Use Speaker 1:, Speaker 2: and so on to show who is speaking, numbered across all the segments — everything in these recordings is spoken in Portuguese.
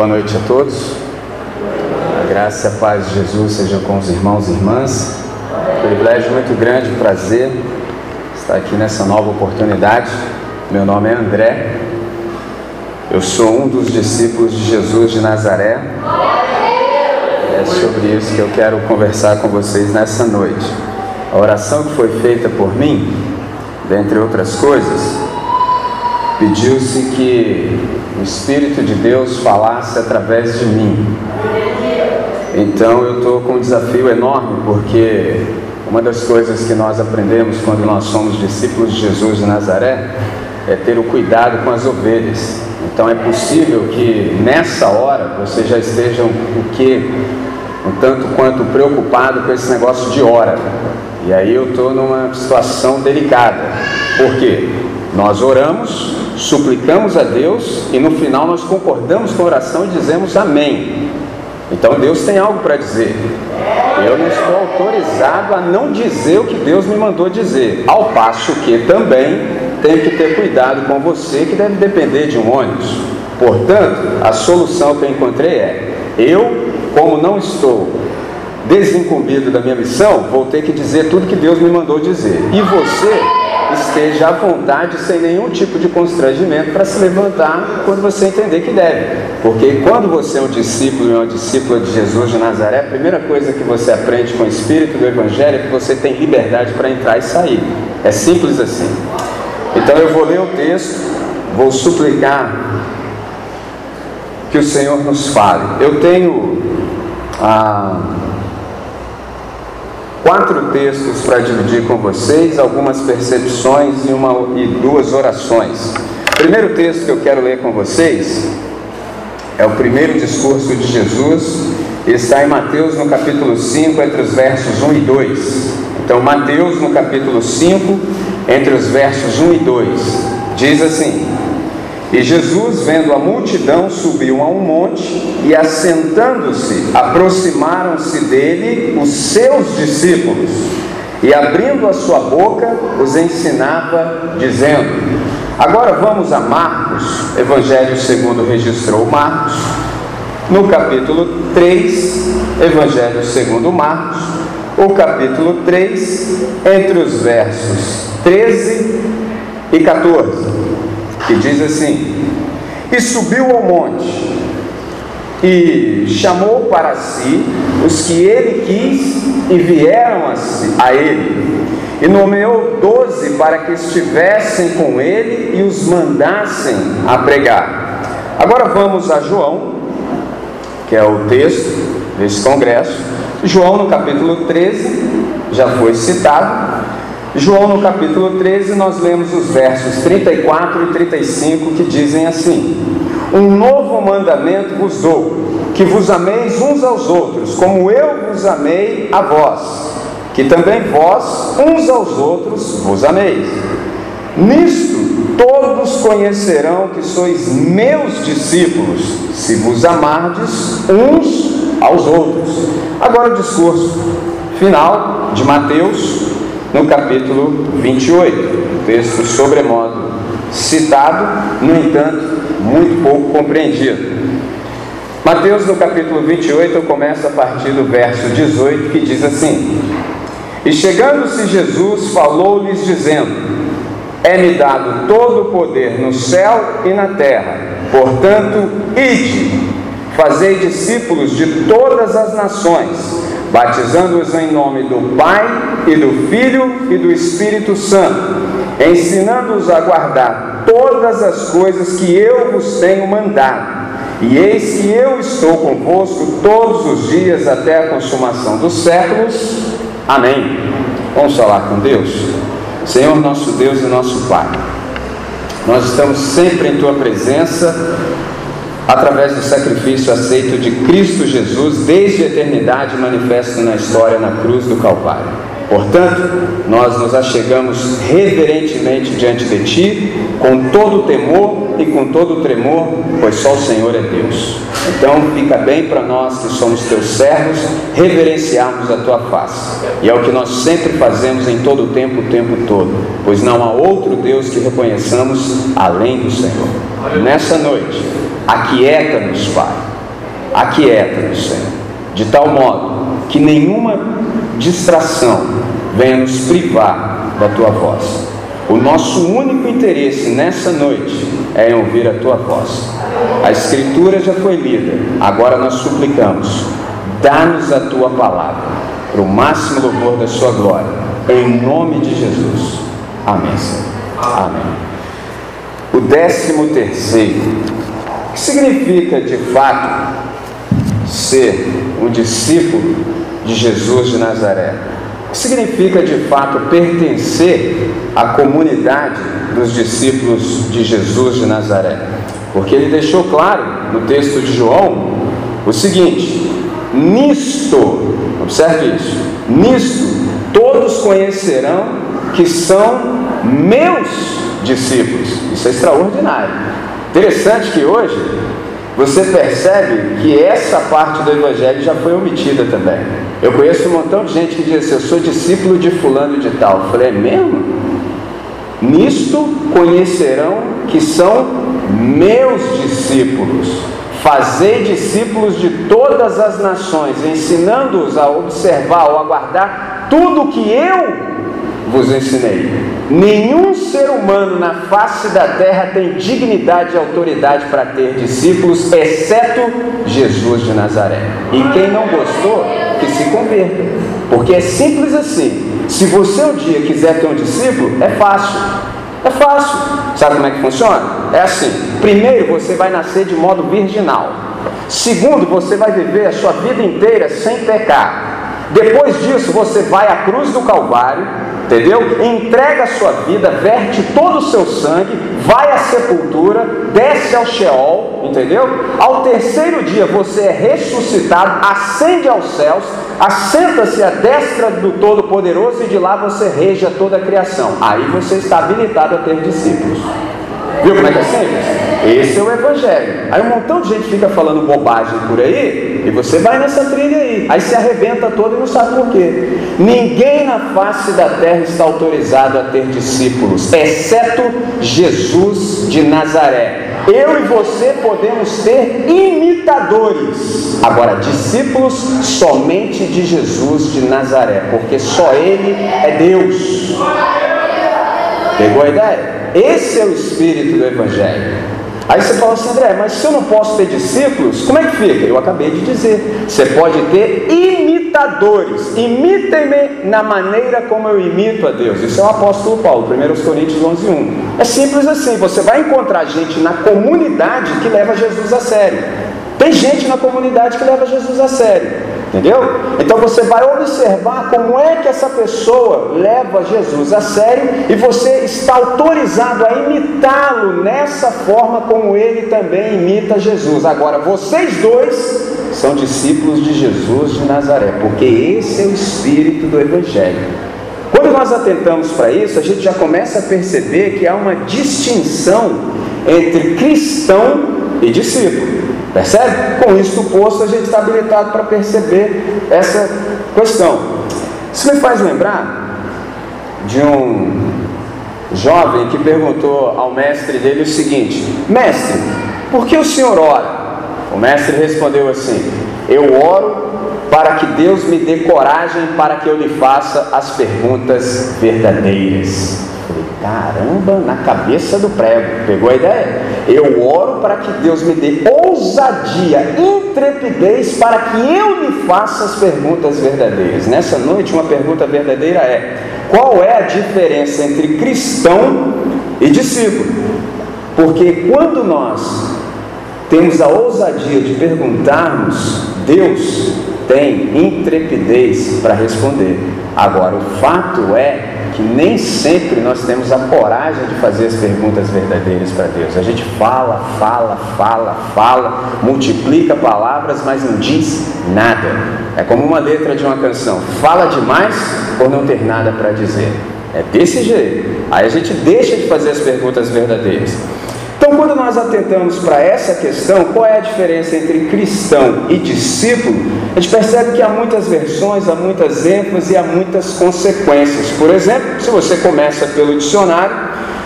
Speaker 1: Boa noite a todos. A graça e a paz de Jesus sejam com os irmãos e irmãs. Privilégio muito grande, prazer estar aqui nessa nova oportunidade. Meu nome é André. Eu sou um dos discípulos de Jesus de Nazaré. É sobre isso que eu quero conversar com vocês nessa noite. A oração que foi feita por mim, dentre outras coisas, pediu-se que o Espírito de Deus falasse através de mim. Então eu estou com um desafio enorme, porque uma das coisas que nós aprendemos quando nós somos discípulos de Jesus de Nazaré é ter o cuidado com as ovelhas. Então é possível que nessa hora você já esteja o que um tanto quanto preocupado com esse negócio de hora. E aí eu estou numa situação delicada. Por quê? Nós oramos, suplicamos a Deus e no final nós concordamos com a oração e dizemos amém. Então Deus tem algo para dizer. Eu não estou autorizado a não dizer o que Deus me mandou dizer. Ao passo que também tenho que ter cuidado com você, que deve depender de um ônibus. Portanto, a solução que eu encontrei é: eu, como não estou desincumbido da minha missão, vou ter que dizer tudo que Deus me mandou dizer. E você esteja à vontade, sem nenhum tipo de constrangimento, para se levantar quando você entender que deve. Porque quando você é um discípulo e uma discípula de Jesus de Nazaré, a primeira coisa que você aprende com o Espírito do Evangelho é que você tem liberdade para entrar e sair. É simples assim. Então eu vou ler o texto, vou suplicar que o Senhor nos fale. Eu tenho ah, quatro textos para dividir com vocês, algumas percepções e, uma, e duas orações. O primeiro texto que eu quero ler com vocês é o primeiro discurso de Jesus, está em Mateus no capítulo 5, entre os versos 1 e 2. Então, Mateus no capítulo 5, entre os versos 1 e 2, diz assim: E Jesus, vendo a multidão, subiu a um monte e, assentando-se, aproximaram-se dele os seus discípulos. E abrindo a sua boca, os ensinava, dizendo: Agora vamos a Marcos, Evangelho segundo registrou Marcos, no capítulo 3, Evangelho segundo Marcos, o capítulo 3, entre os versos 13 e 14, que diz assim: E subiu ao monte, e chamou para si os que ele quis e vieram a, a ele, e nomeou doze para que estivessem com ele e os mandassem a pregar. Agora vamos a João, que é o texto desse congresso. João no capítulo 13, já foi citado. João no capítulo 13, nós lemos os versos 34 e 35 que dizem assim: Um novo mandamento vos dou, que vos ameis uns aos outros, como eu vos amei a vós, que também vós uns aos outros vos ameis. Nisto todos conhecerão que sois meus discípulos, se vos amardes uns aos outros. Agora o discurso final de Mateus, no capítulo 28, texto sobremodo citado, no entanto, muito pouco compreendido. Mateus, no capítulo 28, eu começo a partir do verso 18, que diz assim: E chegando-se Jesus, falou-lhes, dizendo: É-me dado todo o poder no céu e na terra, portanto, ide, fazei discípulos de todas as nações batizando-os em nome do Pai e do Filho e do Espírito Santo, ensinando-os a guardar todas as coisas que eu vos tenho mandado. E eis que eu estou convosco todos os dias até a consumação dos séculos. Amém. Vamos falar com Deus? Senhor nosso Deus e nosso Pai, nós estamos sempre em Tua presença através do sacrifício aceito de Cristo Jesus desde a eternidade manifesto na história na cruz do Calvário. Portanto, nós nos achegamos reverentemente diante de Ti, com todo temor e com todo tremor, pois só o Senhor é Deus. Então, fica bem para nós que somos Teus servos, reverenciarmos a Tua face. E é o que nós sempre fazemos em todo o tempo, o tempo todo, pois não há outro Deus que reconheçamos além do Senhor. Nessa noite, Aquieta-nos, Pai. Aquieta-nos, Senhor, de tal modo que nenhuma distração venha nos privar da tua voz. O nosso único interesse nessa noite é em ouvir a tua voz. A Escritura já foi lida, agora nós suplicamos, dá-nos a tua palavra, para o máximo louvor da sua glória, em nome de Jesus. Amém, Senhor. Amém. O décimo terceiro, o que significa de fato ser um discípulo de Jesus de Nazaré? O que significa de fato pertencer à comunidade dos discípulos de Jesus de Nazaré? Porque ele deixou claro no texto de João o seguinte: nisto, observe isso, nisto todos conhecerão que são meus discípulos. Isso é extraordinário. Interessante que hoje você percebe que essa parte do Evangelho já foi omitida também. Eu conheço um montão de gente que diz assim: Eu sou discípulo de Fulano de Tal. Eu falei: É mesmo? Nisto conhecerão que são meus discípulos. Fazei discípulos de todas as nações, ensinando-os a observar ou a guardar tudo que eu vos ensinei. Nenhum ser humano na face da terra tem dignidade e autoridade para ter discípulos, exceto Jesus de Nazaré. E quem não gostou, que se converta. Porque é simples assim. Se você um dia quiser ter um discípulo, é fácil. É fácil. Sabe como é que funciona? É assim: primeiro você vai nascer de modo virginal. Segundo, você vai viver a sua vida inteira sem pecar. Depois disso, você vai à cruz do Calvário, entendeu? Entrega a sua vida, verte todo o seu sangue, vai à sepultura, desce ao Sheol, entendeu? Ao terceiro dia você é ressuscitado, ascende aos céus, assenta-se à destra do Todo-Poderoso e de lá você reja toda a criação. Aí você está habilitado a ter discípulos. Viu como é que é simples? Esse é o Evangelho. Aí um montão de gente fica falando bobagem por aí e você vai nessa trilha aí. Aí se arrebenta todo e não sabe por quê. Ninguém na face da terra está autorizado a ter discípulos, exceto Jesus de Nazaré. Eu e você podemos ter imitadores. Agora, discípulos somente de Jesus de Nazaré, porque só Ele é Deus. Pegou a ideia? Esse é o espírito do Evangelho. Aí você fala assim, André, mas se eu não posso ter discípulos, como é que fica? Eu acabei de dizer, você pode ter imitadores. Imitem-me na maneira como eu imito a Deus. Isso é o apóstolo Paulo, 1 Coríntios 11, 1. É simples assim, você vai encontrar gente na comunidade que leva Jesus a sério. Tem gente na comunidade que leva Jesus a sério. Entendeu? Então você vai observar como é que essa pessoa leva Jesus a sério e você está autorizado a imitá-lo nessa forma como ele também imita Jesus. Agora, vocês dois são discípulos de Jesus de Nazaré, porque esse é o espírito do Evangelho. Quando nós atentamos para isso, a gente já começa a perceber que há uma distinção entre cristão e discípulo. Percebe? Com isso posto, a gente está habilitado para perceber essa questão. Isso me faz lembrar de um jovem que perguntou ao mestre dele o seguinte: Mestre, por que o senhor ora? O mestre respondeu assim: Eu oro para que Deus me dê coragem para que eu lhe faça as perguntas verdadeiras. Falei, caramba, na cabeça do prego, pegou a ideia? Eu oro para que Deus me dê ousadia, intrepidez para que eu lhe faça as perguntas verdadeiras. Nessa noite, uma pergunta verdadeira é: qual é a diferença entre cristão e discípulo? Porque quando nós temos a ousadia de perguntarmos, Deus tem intrepidez para responder. Agora, o fato é que nem sempre nós temos a coragem de fazer as perguntas verdadeiras para Deus. A gente fala, fala, fala, fala, multiplica palavras, mas não diz nada. É como uma letra de uma canção: fala demais por não ter nada para dizer. É desse jeito. Aí a gente deixa de fazer as perguntas verdadeiras. Então, quando nós atentamos para essa questão, qual é a diferença entre cristão e discípulo, a gente percebe que há muitas versões, há muitas ênfases e há muitas consequências. Por exemplo, se você começa pelo dicionário,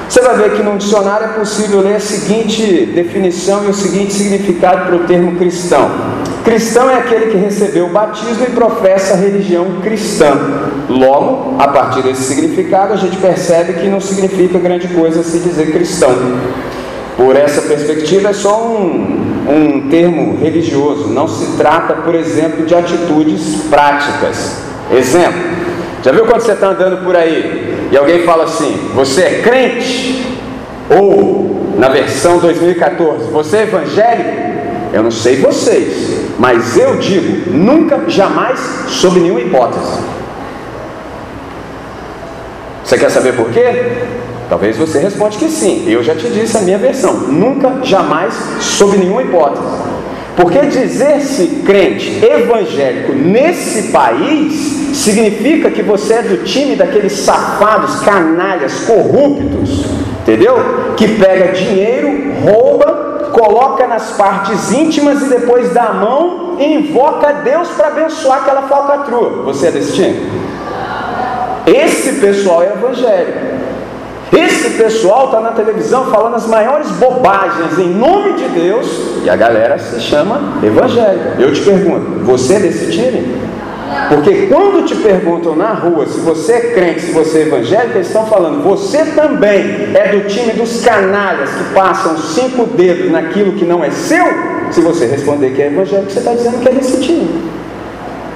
Speaker 1: você vai ver que no dicionário é possível ler a seguinte definição e o seguinte significado para o termo cristão: Cristão é aquele que recebeu o batismo e professa a religião cristã. Logo, a partir desse significado, a gente percebe que não significa grande coisa se dizer cristão. Por essa perspectiva, é só um, um termo religioso, não se trata, por exemplo, de atitudes práticas. Exemplo, já viu quando você está andando por aí e alguém fala assim: Você é crente? Ou, na versão 2014, Você é evangélico? Eu não sei vocês, mas eu digo, nunca, jamais, sob nenhuma hipótese. Você quer saber por quê? Talvez você responda que sim. Eu já te disse a minha versão. Nunca, jamais, sob nenhuma hipótese. Porque dizer-se crente evangélico nesse país significa que você é do time daqueles safados, canalhas, corruptos, entendeu? Que pega dinheiro, rouba coloca nas partes íntimas e depois dá a mão e invoca Deus para abençoar aquela falcatrua. Você é desse time? Esse pessoal é evangélico. Esse pessoal está na televisão falando as maiores bobagens em nome de Deus e a galera se chama evangélico. Eu te pergunto, você é desse time? Porque quando te perguntam na rua se você é crente, se você é evangélico, eles estão falando, você também é do time dos canalhas que passam cinco dedos naquilo que não é seu? Se você responder que é evangélico, você está dizendo que é desse time.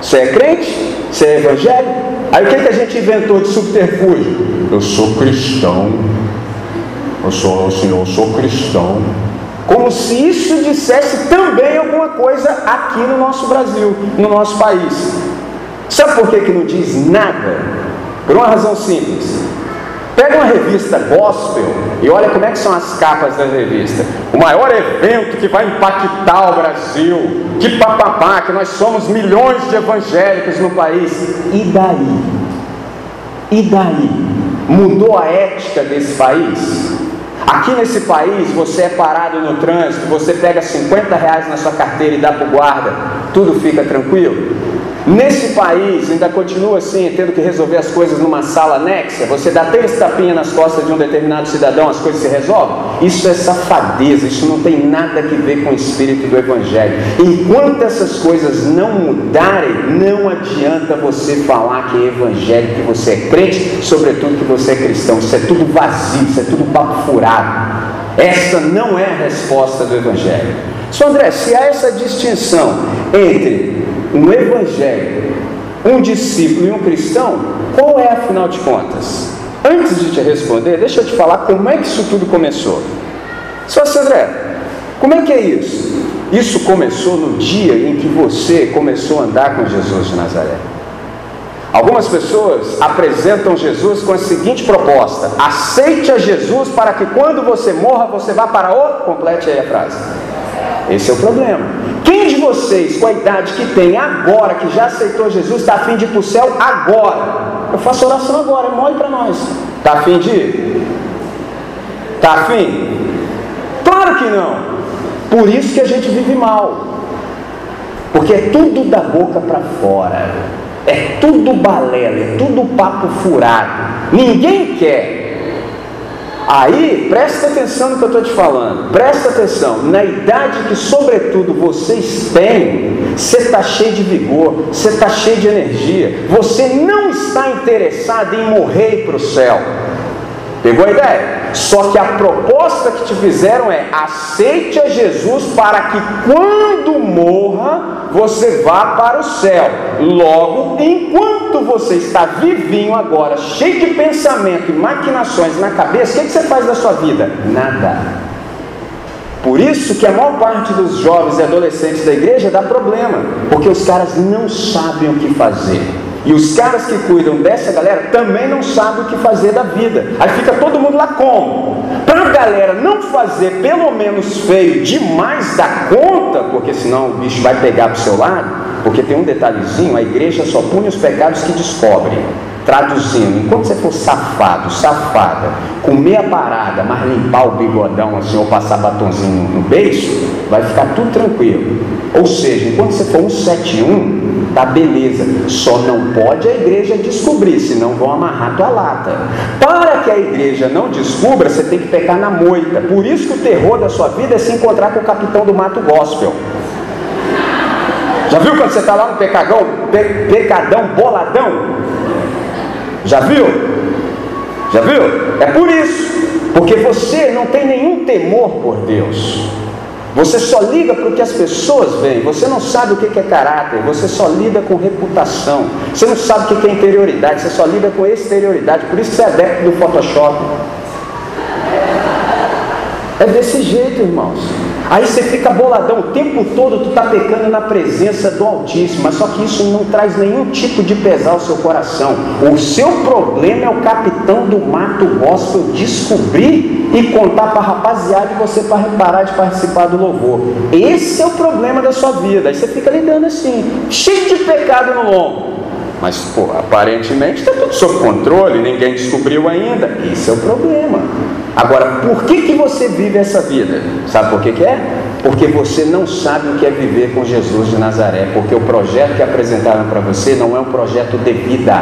Speaker 1: Você é crente? Você é evangélico? Aí o que, que a gente inventou de subterfúgio? Eu sou cristão. Eu sou, o senhor, eu sou cristão. Como se isso dissesse também alguma coisa aqui no nosso Brasil, no nosso país. Sabe por que, que não diz nada? Por uma razão simples. Pega uma revista gospel e olha como é que são as capas da revista. O maior evento que vai impactar o Brasil, que papapá, que nós somos milhões de evangélicos no país. E daí? E daí? Mudou a ética desse país? Aqui nesse país, você é parado no trânsito, você pega 50 reais na sua carteira e dá para o guarda, tudo fica tranquilo? Nesse país ainda continua assim, tendo que resolver as coisas numa sala anexa, você dá três tapinhas nas costas de um determinado cidadão, as coisas se resolvem? Isso é safadeza, isso não tem nada a ver com o espírito do Evangelho. Enquanto essas coisas não mudarem, não adianta você falar que é evangélico, que você é crente, sobretudo que você é cristão. Isso é tudo vazio, isso é tudo papo furado. Essa não é a resposta do Evangelho. Só André, se há essa distinção entre um evangélico, um discípulo e um cristão, qual é afinal de contas? Antes de te responder, deixa eu te falar como é que isso tudo começou. Só André, como é que é isso? Isso começou no dia em que você começou a andar com Jesus de Nazaré. Algumas pessoas apresentam Jesus com a seguinte proposta: aceite a Jesus para que quando você morra você vá para o. Complete aí a frase. Esse é o problema. Quem de vocês, com a idade que tem agora, que já aceitou Jesus, está afim de ir para o céu agora? Eu faço oração agora, mole para nós. Está afim de ir? Está afim? Claro que não. Por isso que a gente vive mal. Porque é tudo da boca para fora. É tudo balela, é tudo papo furado. Ninguém quer Aí, presta atenção no que eu estou te falando, presta atenção, na idade que, sobretudo, vocês têm, você está cheio de vigor, você está cheio de energia, você não está interessado em morrer para o céu. Pegou a ideia? Só que a proposta que te fizeram é: aceite a Jesus para que quando morra você vá para o céu. Logo, enquanto você está vivinho agora, cheio de pensamento e maquinações na cabeça, o que, você faz da sua vida? Nada. Por isso que a maior parte dos jovens e adolescentes da igreja dá problema, porque os caras não sabem o que fazer. E os caras que cuidam dessa galera também não sabem o que fazer da vida. Aí fica todo mundo lá como? Para a galera não fazer pelo menos feio demais da conta, porque senão o bicho vai pegar para o seu lado, porque tem um detalhezinho, a igreja só pune os pecados que descobre. Traduzindo, enquanto você for safado, safada, comer a parada, mas limpar o bigodão assim, ou passar batonzinho no beijo, vai ficar tudo tranquilo. Ou seja, enquanto você for um 71, tá beleza. Só não pode a igreja descobrir, senão vão amarrar tua lata. Para que a igreja não descubra, você tem que pecar na moita. Por isso que o terror da sua vida é se encontrar com o capitão do mato gospel. Já viu quando você está lá no pecadão, pe, pecadão boladão? Já viu? Já viu? É por isso, porque você não tem nenhum temor por Deus. Você só liga para o que as pessoas veem, você não sabe o que é caráter, você só lida com reputação, você não sabe o que é interioridade, você só lida com exterioridade, por isso que você é adepto do Photoshop. É desse jeito, irmãos. Aí você fica boladão o tempo todo, tu está pecando na presença do Altíssimo, mas só que isso não traz nenhum tipo de pesar ao seu coração. O seu problema é o capitão do mato gospel descobrir e contar para a rapaziada e você para parar de participar do louvor. Esse é o problema da sua vida. Aí você fica lidando assim, cheio de pecado no lombo. Mas, pô, aparentemente está tudo sob controle, ninguém descobriu ainda. Esse é o problema. Agora, por que, que você vive essa vida? Sabe por que, que é? Porque você não sabe o que é viver com Jesus de Nazaré, porque o projeto que apresentaram para você não é um projeto de vida,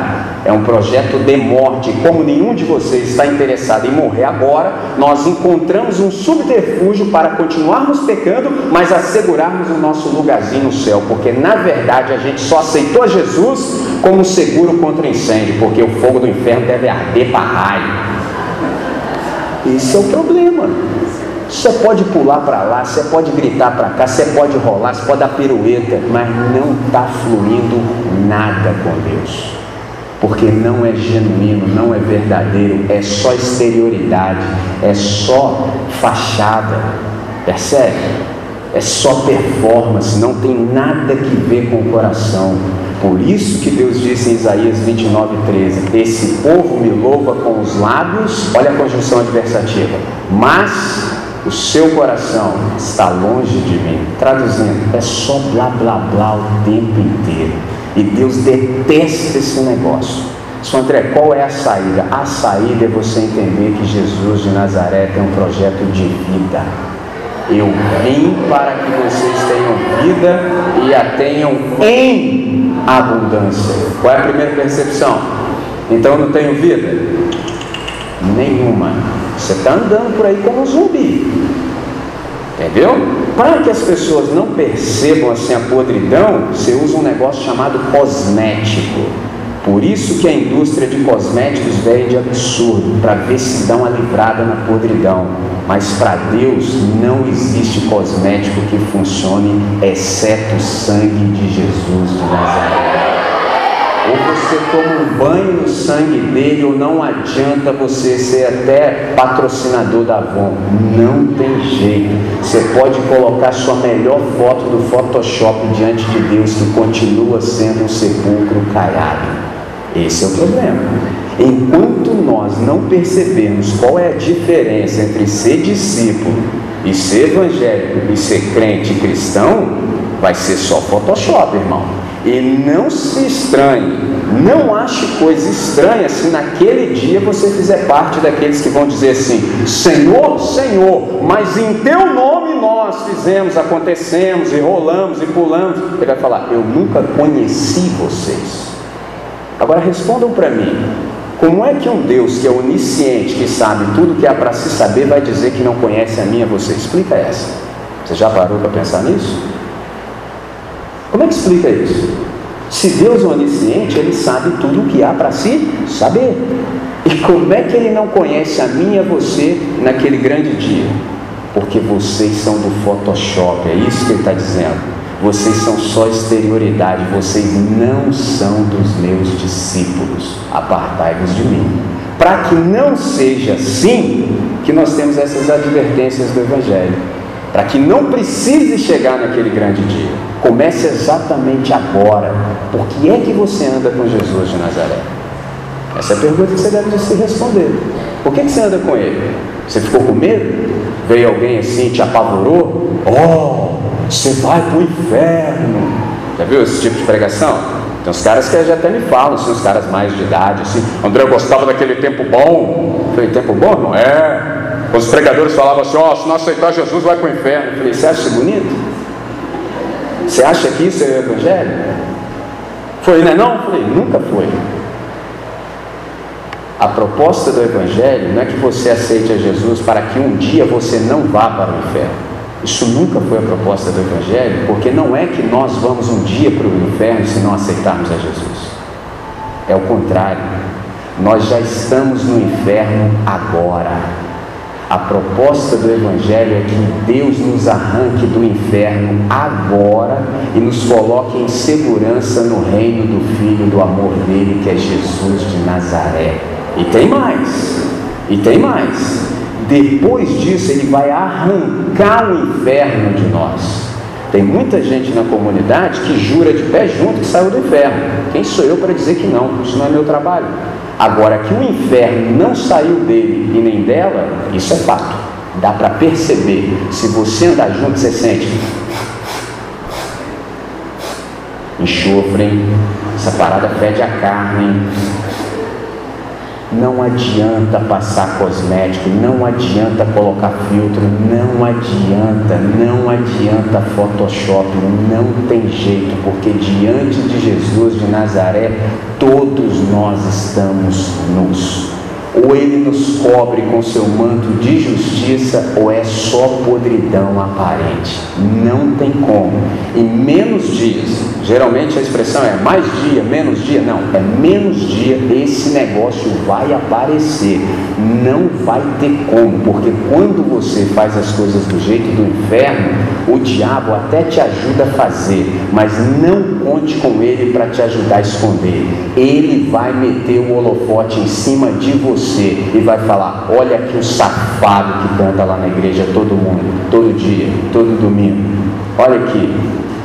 Speaker 1: é um projeto de morte. Como nenhum de vocês está interessado em morrer agora, nós encontramos um subterfúgio para continuarmos pecando, mas assegurarmos o nosso lugarzinho no céu, porque na verdade a gente só aceitou Jesus como seguro contra incêndio, porque o fogo do inferno deve arder para raio. Esse é o problema. Você pode pular para lá, você pode gritar para cá, você pode rolar, você pode dar pirueta, mas não está fluindo nada com Deus. Porque não é genuíno, não é verdadeiro, é só exterioridade, é só fachada. Percebe? É só performance, não tem nada que ver com o coração. Por isso que Deus disse em Isaías 29, 13: Esse povo me louva com os lábios, olha a conjunção adversativa, mas o seu coração está longe de mim. Traduzindo, é só blá blá blá o tempo inteiro. E Deus detesta esse negócio. Só André, qual é a saída? A saída é você entender que Jesus de Nazaré tem um projeto de vida. Eu vim para que vocês tenham vida e a tenham em abundância. Qual é a primeira percepção? Então eu não tenho vida? Nenhuma. Você está andando por aí como um zumbi. Entendeu? Para que as pessoas não percebam assim a podridão, você usa um negócio chamado cosmético. Por isso que a indústria de cosméticos vende absurdo, para ver se dá uma livrada na podridão. Mas para Deus não existe cosmético que funcione exceto o sangue de Jesus de Nazaré. Ou você toma um banho no sangue dele, ou não adianta você ser até patrocinador da Avon. Não tem jeito. Você pode colocar sua melhor foto do Photoshop diante de Deus, que continua sendo um sepulcro caiado. Esse é o problema. Enquanto nós não percebemos qual é a diferença entre ser discípulo e ser evangélico e ser crente cristão, vai ser só Photoshop, irmão. E não se estranhe, não ache coisa estranha se naquele dia você fizer parte daqueles que vão dizer assim: Senhor, Senhor, mas em teu nome nós fizemos, acontecemos e rolamos e pulamos. Ele vai falar: Eu nunca conheci vocês. Agora respondam para mim: como é que um Deus que é onisciente, que sabe tudo que há para se saber, vai dizer que não conhece a mim a você? Explica essa. Você já parou para pensar nisso? Como é que explica isso? Se Deus é onisciente, Ele sabe tudo o que há para se saber. E como é que Ele não conhece a mim e a você naquele grande dia? Porque vocês são do Photoshop, é isso que Ele está dizendo. Vocês são só exterioridade, vocês não são dos meus discípulos. Apartai-vos de mim. Para que não seja assim, que nós temos essas advertências do Evangelho. Para que não precise chegar naquele grande dia. Comece exatamente agora. Por que é que você anda com Jesus de Nazaré? Essa é a pergunta que você deve se responder. Por que, que você anda com ele? Você ficou com medo? Veio alguém assim, te apavorou? Oh, você vai para o inferno. Já viu esse tipo de pregação? Tem uns caras que já até me falam, assim, os caras mais de idade, assim, André, eu gostava daquele tempo bom. Eu falei, tempo bom? Não é. Os pregadores falavam assim, ó, oh, se não aceitar Jesus, vai para o inferno. Eu falei, você acha bonito? Você acha que isso é o Evangelho? Foi, né? Não? Eu falei, nunca foi. A proposta do Evangelho não é que você aceite a Jesus para que um dia você não vá para o inferno. Isso nunca foi a proposta do Evangelho, porque não é que nós vamos um dia para o inferno se não aceitarmos a Jesus. É o contrário. Nós já estamos no inferno agora. A proposta do Evangelho é que Deus nos arranque do inferno agora e nos coloque em segurança no reino do Filho do amor dele, que é Jesus de Nazaré. E tem mais, e tem mais. Depois disso, ele vai arrancar o inferno de nós. Tem muita gente na comunidade que jura de pé junto que saiu do inferno. Quem sou eu para dizer que não? Isso não é meu trabalho. Agora, que o inferno não saiu dele e nem dela, isso é fato. Dá para perceber. Se você andar junto, você sente enxofre, hein? essa parada fede a carne, hein? Não adianta passar cosmético, não adianta colocar filtro, não adianta, não adianta Photoshop, não tem jeito, porque diante de Jesus de Nazaré, todos nós estamos nus. Ou ele nos cobre com seu manto de justiça, ou é só podridão aparente. Não tem como. Em menos dias, geralmente a expressão é mais dia, menos dia. Não, é menos dia, esse negócio vai aparecer. Não vai ter como, porque quando você faz as coisas do jeito do inferno, o diabo até te ajuda a fazer, mas não conte com ele para te ajudar a esconder. Ele vai meter o holofote em cima de você e vai falar: Olha aqui o safado que canta lá na igreja todo mundo, todo dia, todo domingo. Olha aqui.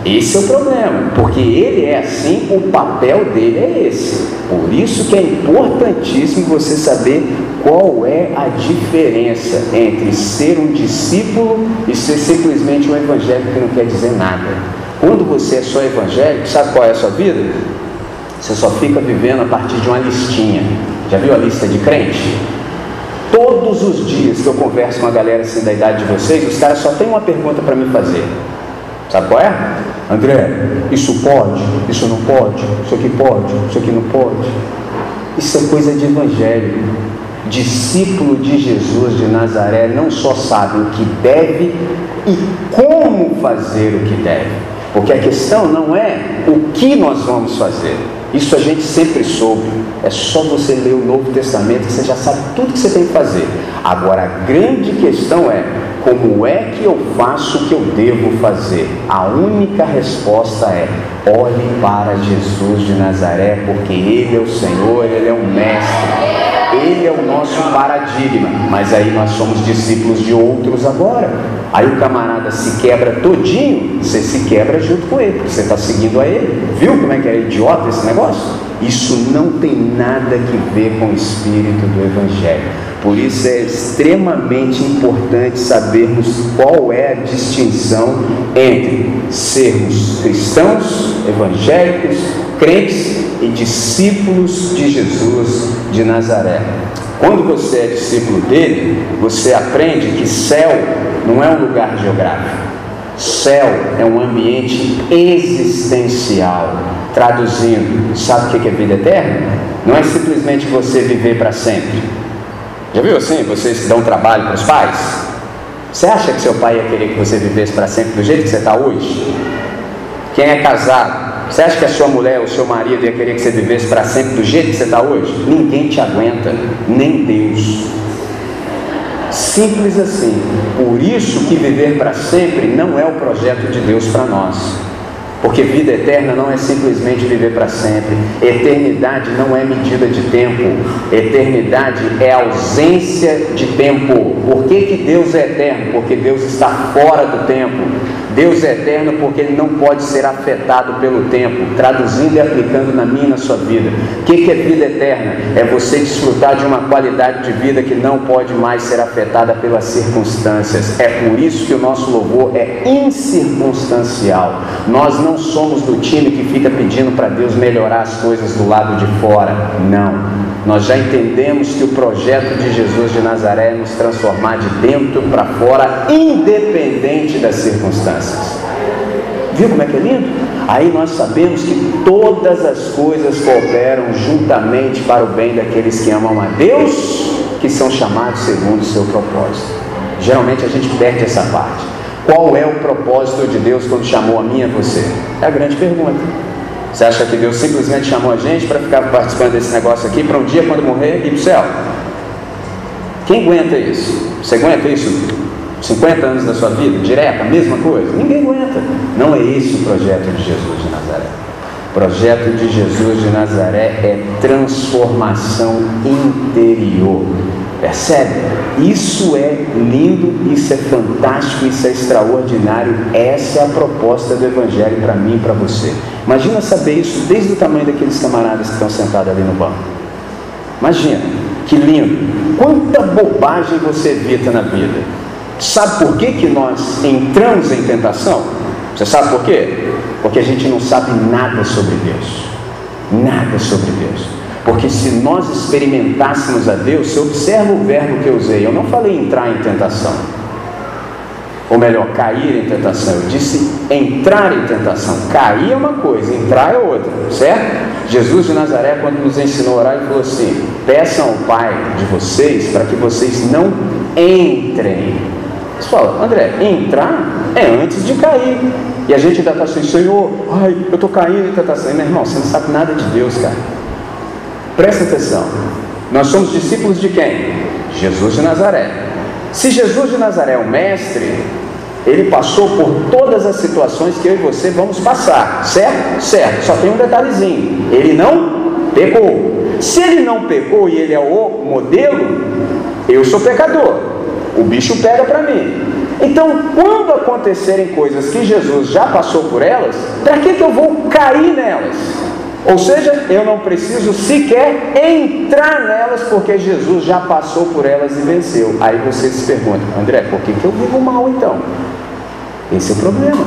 Speaker 1: Esse é o problema, porque ele é assim, o papel dele é esse. Por isso que é importantíssimo você saber qual é a diferença entre ser um discípulo e ser simplesmente um evangélico que não quer dizer nada. Quando você é só evangélico, sabe qual é a sua vida? Você só fica vivendo a partir de uma listinha. Já viu a lista de crente? Todos os dias que eu converso com a galera assim da idade de vocês, os caras só têm uma pergunta para me fazer. Sabe qual é? André, isso pode? Isso não pode? Isso aqui pode? Isso aqui não pode? Isso é coisa de evangelho. Discípulo de Jesus de Nazaré não só sabe o que deve e como fazer o que deve. Porque a questão não é o que nós vamos fazer, isso a gente sempre soube. É só você ler o Novo Testamento que você já sabe tudo que você tem que fazer. Agora, a grande questão é: como é que eu faço o que eu devo fazer? A única resposta é: olhe para Jesus de Nazaré, porque Ele é o Senhor, Ele é o Mestre. Ele é o nosso paradigma, mas aí nós somos discípulos de outros agora. Aí o camarada se quebra todinho, você se quebra junto com ele, porque você está seguindo a ele. Viu como é que é idiota esse negócio? Isso não tem nada que ver com o espírito do Evangelho. Por isso é extremamente importante sabermos qual é a distinção entre sermos cristãos, evangélicos, crentes e discípulos de Jesus de Nazaré. Quando você é discípulo dele, você aprende que céu não é um lugar geográfico. Céu é um ambiente existencial. Traduzindo, sabe o que é vida eterna? Não é simplesmente você viver para sempre. Já viu assim? Vocês dão trabalho para os pais? Você acha que seu pai ia querer que você vivesse para sempre do jeito que você está hoje? Quem é casado? Você acha que a sua mulher ou seu marido ia querer que você vivesse para sempre do jeito que você está hoje? Ninguém te aguenta, nem Deus. Simples assim. Por isso que viver para sempre não é o projeto de Deus para nós. Porque vida eterna não é simplesmente viver para sempre. Eternidade não é medida de tempo. Eternidade é ausência de tempo. Por que, que Deus é eterno? Porque Deus está fora do tempo. Deus é eterno porque ele não pode ser afetado pelo tempo, traduzindo e aplicando na minha e na sua vida. O que, é vida eterna? É você desfrutar de uma qualidade de vida que não pode mais ser afetada pelas circunstâncias. É por isso que o nosso louvor é incircunstancial. Nós não somos do time que fica pedindo para Deus melhorar as coisas do lado de fora. Não. Nós já entendemos que o projeto de Jesus de Nazaré é nos transformar de dentro para fora, independente das circunstâncias. Viu como é que é lindo? Aí nós sabemos que todas as coisas cooperam juntamente para o bem daqueles que amam a Deus, que são chamados segundo o seu propósito. Geralmente a gente perde essa parte. Qual é o propósito de Deus quando chamou a mim e a você? É a grande pergunta. Você acha que Deus simplesmente chamou a gente para ficar participando desse negócio aqui para um dia, quando morrer, ir para o céu? Quem aguenta isso? Você aguenta isso 50 anos da sua vida, direto, a mesma coisa? Ninguém aguenta. Não é esse o projeto de Jesus de Nazaré. O projeto de Jesus de Nazaré é transformação interior. Percebe? Isso é lindo, isso é fantástico, isso é extraordinário. Essa é a proposta do Evangelho para mim e para você. Imagina saber isso desde o tamanho daqueles camaradas que estão sentados ali no banco. Imagina, que lindo. Quanta bobagem você evita na vida. Sabe por que, que nós entramos em tentação? Você sabe por quê? Porque a gente não sabe nada sobre Deus. Nada sobre Deus. Porque se nós experimentássemos a Deus, você observa o verbo que eu usei. Eu não falei entrar em tentação. Ou melhor, cair em tentação. Eu disse entrar em tentação. Cair é uma coisa, entrar é outra. Certo? Jesus de Nazaré, quando nos ensinou a orar, ele falou assim: peçam ao Pai de vocês para que vocês não entrem. Você fala, André, entrar é antes de cair. E a gente ainda está assim, Senhor, ai, eu estou caindo em tentação. Meu irmão, você não sabe nada de Deus, cara. Presta atenção. Nós somos discípulos de quem? Jesus de Nazaré. Se Jesus de Nazaré é o mestre, ele passou por todas as situações que eu e você vamos passar, certo? Certo. Só tem um detalhezinho. Ele não pecou. Se ele não pecou e ele é o modelo, eu sou pecador. O bicho pega para mim. Então, quando acontecerem coisas que Jesus já passou por elas, para que, que eu vou cair nelas? Ou seja, eu não preciso sequer entrar nelas, porque Jesus já passou por elas e venceu. Aí você se pergunta, André, por que, que eu vivo mal então? Esse é o problema.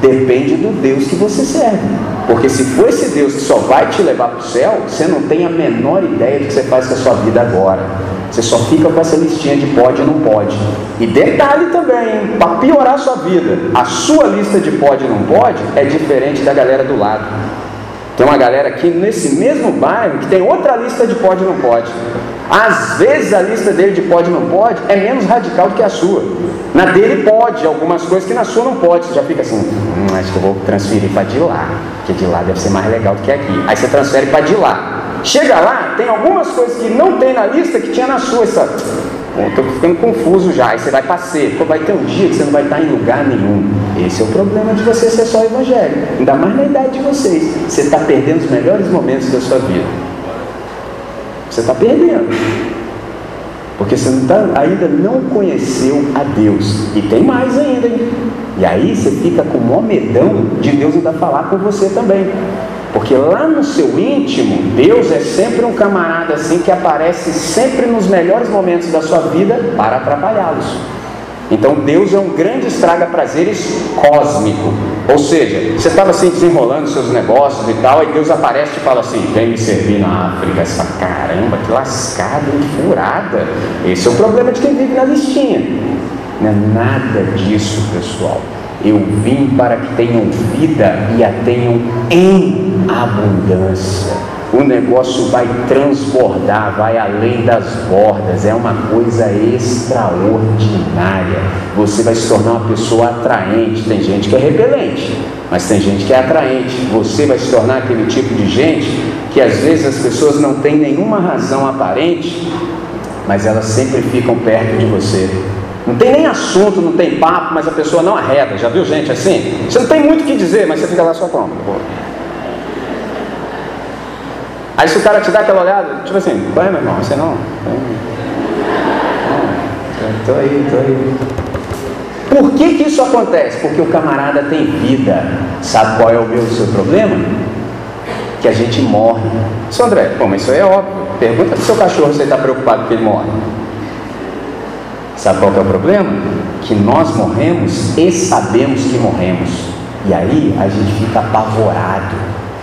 Speaker 1: Depende do Deus que você serve. Porque se for esse Deus que só vai te levar para o céu, você não tem a menor ideia do que você faz com a sua vida agora. Você só fica com essa listinha de pode e não pode. E detalhe também, para piorar a sua vida, a sua lista de pode e não pode é diferente da galera do lado. Tem uma galera aqui nesse mesmo bairro que tem outra lista de pode não pode. Às vezes a lista dele de pode não pode é menos radical do que a sua. Na dele pode, algumas coisas que na sua não pode. Você já fica assim, hum, acho que eu vou transferir para de lá, porque de lá deve ser mais legal do que aqui. Aí você transfere para de lá. Chega lá, tem algumas coisas que não tem na lista que tinha na sua. Essa, Estou ficando confuso já. Aí você vai para seco. Vai ter um dia que você não vai estar em lugar nenhum. Esse é o problema de você ser só evangélico. Ainda mais na idade de vocês. Você está perdendo os melhores momentos da sua vida. Você está perdendo. Porque você não tá, ainda não conheceu a Deus. E tem mais ainda. Hein? E aí você fica com o maior medão de Deus ainda falar com você também. Porque lá no seu íntimo, Deus é sempre um camarada assim que aparece sempre nos melhores momentos da sua vida para atrapalhá-los. Então Deus é um grande estraga-prazeres cósmico. Ou seja, você estava assim desenrolando seus negócios e tal, e Deus aparece e fala assim: vem me servir na África. Essa caramba, que lascada, que furada. Esse é o problema de quem vive na listinha. Não é nada disso, pessoal. Eu vim para que tenham vida e a tenham em abundância. O negócio vai transbordar, vai além das bordas, é uma coisa extraordinária. Você vai se tornar uma pessoa atraente. Tem gente que é repelente, mas tem gente que é atraente. Você vai se tornar aquele tipo de gente que às vezes as pessoas não têm nenhuma razão aparente, mas elas sempre ficam perto de você não tem nem assunto, não tem papo, mas a pessoa não arreda. Já viu gente assim? Você não tem muito o que dizer, mas você fica lá só como? Aí se o cara te dá aquela olhada, tipo assim, qual é meu irmão? Você não? Estou aí, estou aí. Por que, que isso acontece? Porque o camarada tem vida. Sabe qual é o meu seu problema? Que a gente morre. Seu André, bom, mas isso é óbvio. Pergunta pro seu cachorro se ele está preocupado que ele morre. Sabe qual é o problema? Que nós morremos e sabemos que morremos. E aí a gente fica apavorado,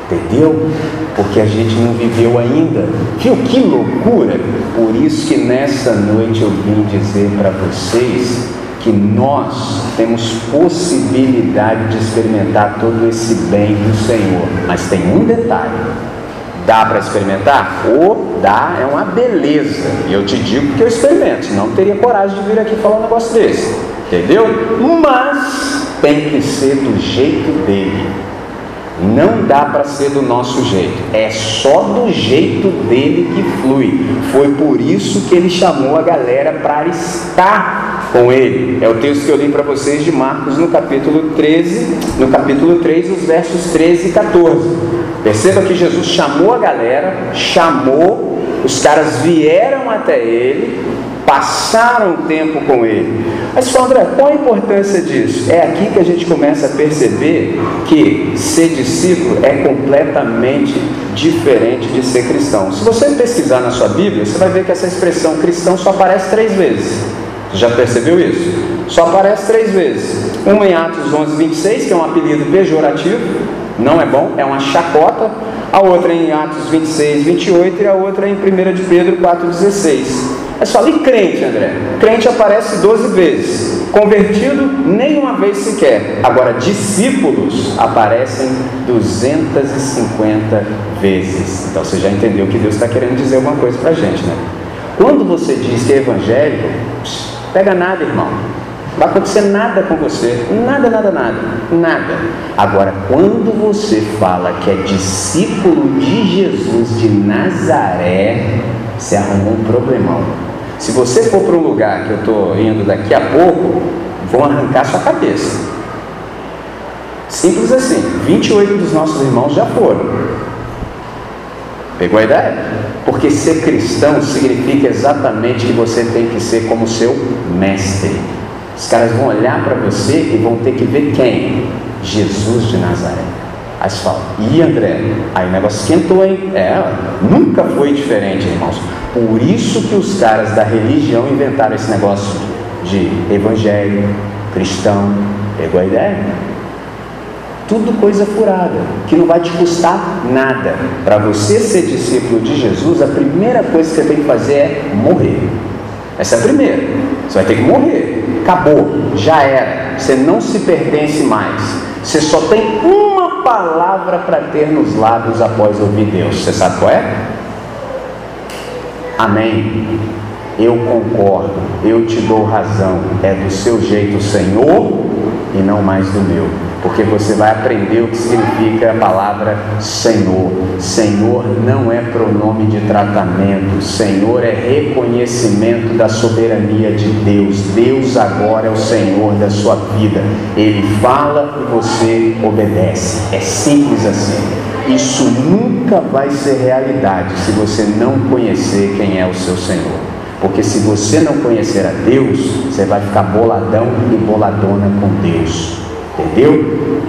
Speaker 1: entendeu? Porque a gente não viveu ainda. Viu que loucura? Por isso que nessa noite eu vim dizer para vocês que nós temos possibilidade de experimentar todo esse bem do Senhor. Mas tem um detalhe Dá para experimentar? O dá, é uma beleza. E eu te digo que eu experimento, não teria coragem de vir aqui falar um negócio desse. Entendeu? Mas tem que ser do jeito dele. Não dá para ser do nosso jeito, é só do jeito dele que flui. Foi por isso que ele chamou a galera para estar com ele. É o texto que eu li para vocês de Marcos no capítulo 13, no capítulo 3, os versos 13 e 14. Perceba que Jesus chamou a galera, chamou, os caras vieram até ele, passaram tempo com ele. Mas, Sandra, qual a importância disso? É aqui que a gente começa a perceber que ser discípulo é completamente diferente de ser cristão. Se você pesquisar na sua Bíblia, você vai ver que essa expressão cristão só aparece três vezes. Você já percebeu isso? Só aparece três vezes. Uma em Atos 11, 26, que é um apelido pejorativo, não é bom, é uma chacota. A outra em Atos 26, 28 e a outra em 1 de Pedro 4, 16. É só ali crente, André. Crente aparece 12 vezes. Convertido, nenhuma vez sequer. Agora, discípulos aparecem 250 vezes. Então você já entendeu que Deus está querendo dizer alguma coisa para a gente, né? Quando você diz que é evangélico, pega nada, irmão. Não vai acontecer nada com você. Nada, nada, nada. Nada. Agora, quando você fala que é discípulo de Jesus de Nazaré, você arrumou um problemão. Se você for para um lugar que eu estou indo daqui a pouco, vão arrancar sua cabeça. Simples assim. 28 dos nossos irmãos já foram. Pegou a ideia? Porque ser cristão significa exatamente que você tem que ser como seu mestre. Os caras vão olhar para você e vão ter que ver quem? Jesus de Nazaré. Aí você fala, e André? Aí o negócio esquentou, hein? É, nunca foi diferente, irmãos. Por isso que os caras da religião inventaram esse negócio de evangelho, cristão. Pegou a ideia? Tudo coisa furada, que não vai te custar nada. Para você ser discípulo de Jesus, a primeira coisa que você tem que fazer é morrer. Essa é a primeira. Você vai ter que morrer. Acabou, já era. Você não se pertence mais. Você só tem uma palavra para ter nos lábios após ouvir Deus. Você sabe qual é? Amém. Eu concordo, eu te dou razão. É do seu jeito, Senhor, e não mais do meu porque você vai aprender o que significa a palavra Senhor. Senhor não é pronome de tratamento, Senhor é reconhecimento da soberania de Deus. Deus agora é o Senhor da sua vida. Ele fala e você obedece. É simples assim. Isso nunca vai ser realidade se você não conhecer quem é o seu Senhor. Porque se você não conhecer a Deus, você vai ficar boladão e boladona com Deus. Entendeu?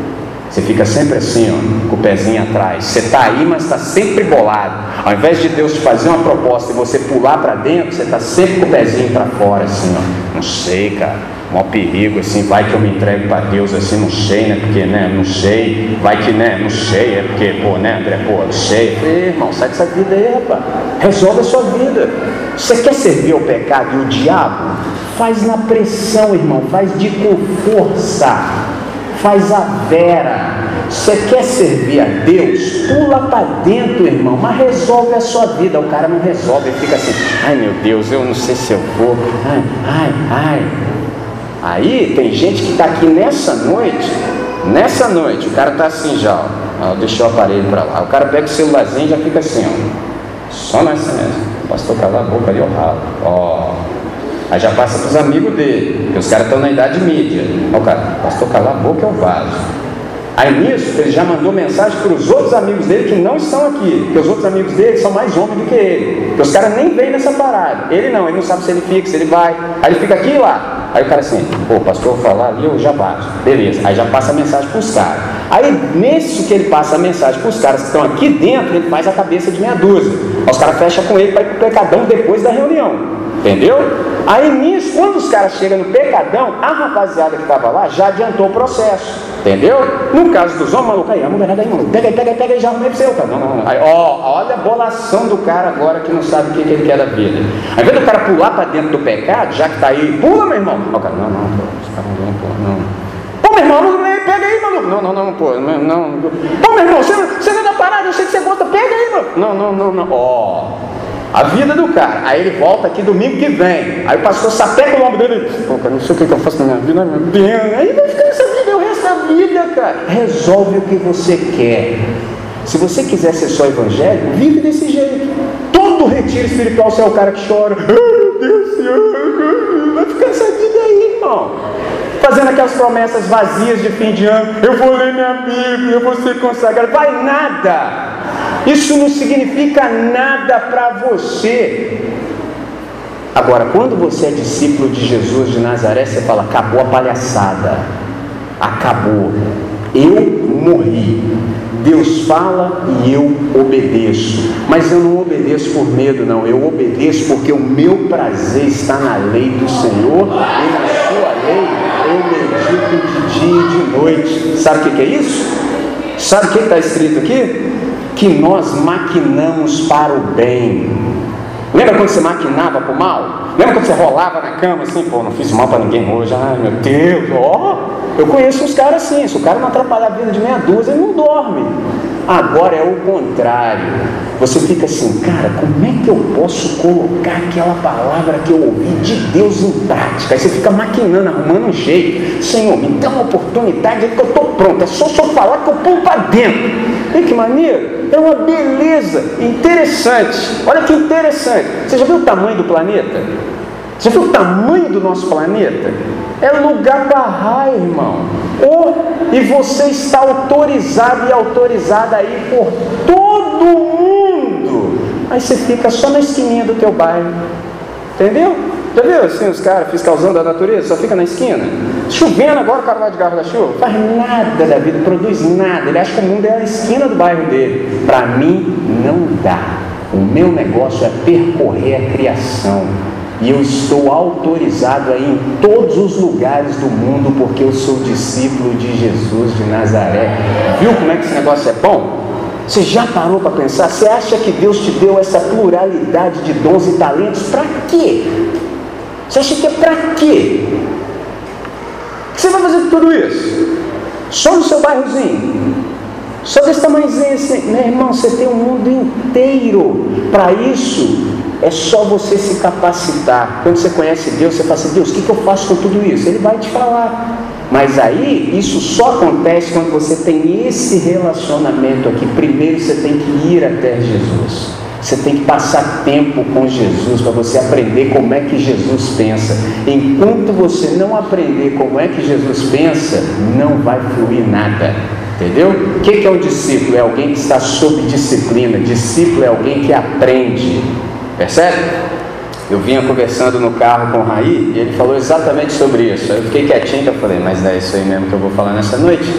Speaker 1: Você fica sempre assim, ó, com o pezinho atrás. Você está aí, mas está sempre bolado. Ao invés de Deus te fazer uma proposta e você pular para dentro, você está sempre com o pezinho para fora, assim, ó. Não sei, cara. Mó perigo, assim, vai que eu me entrego para Deus, assim, não sei, né? Porque, né? Não sei. Vai que, né? Não sei, é porque, pô, né, André? Pô, não sei. Falei, irmão, sai dessa vida aí, rapaz. Resolve a sua vida. Você quer servir ao pecado e o diabo? Faz na pressão, irmão. Faz de com força faz a vera. Você quer servir a Deus? Pula para dentro, irmão, mas resolve a sua vida. O cara não resolve, ele fica assim: ai meu Deus, eu não sei se eu vou, ai, ai, ai. Aí tem gente que está aqui nessa noite, nessa noite, o cara está assim já, ó, deixou o aparelho para lá. O cara pega o celularzinho e já fica assim, ó, só nessa mesmo. Pastor, cala a boca ali, o ralo. Ó, Aí já passa para os amigos dele, porque os caras estão na idade mídia. Ó, o cara, pastor, cala a boca é o vaso. Aí nisso, ele já mandou mensagem para os outros amigos dele que não estão aqui, porque os outros amigos dele são mais homens do que ele. Porque os caras nem vêm nessa parada. Ele não, ele não sabe se ele fica, se ele vai. Aí ele fica aqui e lá. Aí o cara assim, pô, pastor falar ali, eu já bato. Beleza. Aí já passa a mensagem para os caras. Aí, nisso que ele passa a mensagem para os caras que estão aqui dentro, ele faz a cabeça de meia dúzia. Aí os caras fecham com ele para ir para o pecadão depois da reunião. Entendeu? Aí nisso, quando os caras chegam no pecadão, a rapaziada que estava lá já adiantou o processo. Entendeu? No caso dos homens, maluco, aí, a mulherada aí, mano, pega aí, pega aí, pega aí, já arrumei pro seu, cara. Não, não, não. Aí, ó, olha a bolação do cara agora que não sabe o que, que ele quer da vida. Ao invés do cara pular para dentro do pecado, já que tá aí, pula, meu irmão. Ó, cara, não, não, pô, os caras não, pô, não. Pô, meu irmão, não, pega aí, maluco. Não, não, não, pô, não, não. Pô, meu irmão, você, você não é da parada, eu sei que você gosta, pega aí, mano. Não, não, não, não. Ó. a vida do cara. Aí ele volta aqui domingo que vem. Aí o pastor sapeca o ombro dele. Pô, cara, não sei o que eu faço na minha vida, meu Deus. Aí vai ficar nessa vida o resto da vida, cara. Resolve o que você quer. Se você quiser ser só evangélico, vive desse jeito. Todo retiro espiritual você é o cara que chora. Ai, meu Deus, Senhor. Vai ficar essa vida aí, irmão. Fazendo aquelas promessas vazias de fim de ano. Eu vou ler minha Bíblia, eu vou ser consagrado. Vai nada. Isso não significa nada para você. Agora, quando você é discípulo de Jesus de Nazaré, você fala: acabou a palhaçada, acabou. Eu morri. Deus fala e eu obedeço. Mas eu não obedeço por medo, não. Eu obedeço porque o meu prazer está na lei do Senhor e na sua lei eu medito de dia e de noite. Sabe o que é isso? Sabe o que está escrito aqui? Que nós maquinamos para o bem. Lembra quando você maquinava para o mal? Lembra quando você rolava na cama assim, pô, não fiz mal para ninguém hoje, ai meu Deus, ó. Eu conheço uns caras assim, se o cara não atrapalhar a vida de meia dúzia, ele não dorme. Agora é o contrário. Você fica assim, cara, como é que eu posso colocar aquela palavra que eu ouvi de Deus em prática? Aí você fica maquinando, arrumando um jeito. Senhor, me dá uma oportunidade que eu estou pronto. É só só falar que eu pulo para dentro. E que maneiro? É uma beleza interessante. Olha que interessante. Você já viu o tamanho do planeta? Você viu o tamanho do nosso planeta? É lugar para raio, irmão. Ou, e você está autorizado e autorizada aí por todo mundo. Aí você fica só na esquininha do teu bairro. Entendeu? Já viu assim os caras fiscalizando da natureza? Só fica na esquina. Chovendo agora o cara vai de garra da chuva. Faz nada da vida, produz nada. Ele acha que o mundo é a esquina do bairro dele. Para mim, não dá. O meu negócio é percorrer a criação e eu estou autorizado aí em todos os lugares do mundo, porque eu sou discípulo de Jesus de Nazaré. Viu como é que esse negócio é bom? Você já parou para pensar? Você acha que Deus te deu essa pluralidade de dons e talentos? Para quê? Você acha que é para quê? Você vai fazer tudo isso? Só no seu bairrozinho? Só desse tamanhozinho assim? Meu irmão, você tem um mundo inteiro para isso. É só você se capacitar. Quando você conhece Deus, você fala assim: Deus, o que eu faço com tudo isso? Ele vai te falar. Mas aí, isso só acontece quando você tem esse relacionamento aqui. Primeiro você tem que ir até Jesus. Você tem que passar tempo com Jesus para você aprender como é que Jesus pensa. Enquanto você não aprender como é que Jesus pensa, não vai fluir nada. Entendeu? O que é um discípulo? É alguém que está sob disciplina. Discípulo é alguém que aprende. Percebe? Eu vinha conversando no carro com o Raí e ele falou exatamente sobre isso. Eu fiquei quietinho e eu falei, mas é isso aí mesmo que eu vou falar nessa noite.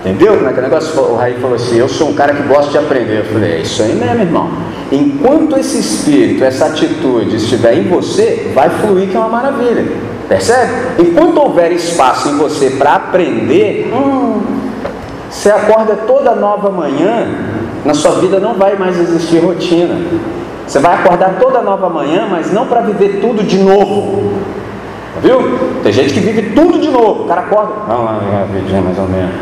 Speaker 1: Entendeu? Como é que negócio? O Raí falou assim, eu sou um cara que gosta de aprender. Eu falei, é isso aí mesmo, irmão. Enquanto esse espírito, essa atitude estiver em você, vai fluir que é uma maravilha. Percebe? Enquanto houver espaço em você para aprender, hum, você acorda toda nova manhã, na sua vida não vai mais existir rotina. Você vai acordar toda nova manhã, mas não para viver tudo de novo. Viu? Tem gente que vive tudo de novo. O cara acorda. Vamos lá, minha vidinha mais ou menos.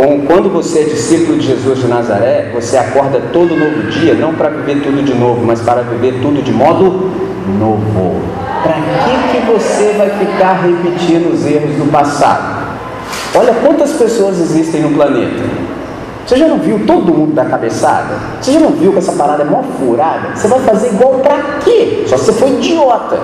Speaker 1: Com, quando você é discípulo de Jesus de Nazaré, você acorda todo novo dia, não para viver tudo de novo, mas para viver tudo de modo novo. Para que, que você vai ficar repetindo os erros do passado? Olha quantas pessoas existem no planeta. Você já não viu todo mundo da cabeçada? Você já não viu que essa parada é mó furada? Você vai fazer igual pra quê? Só se você for idiota.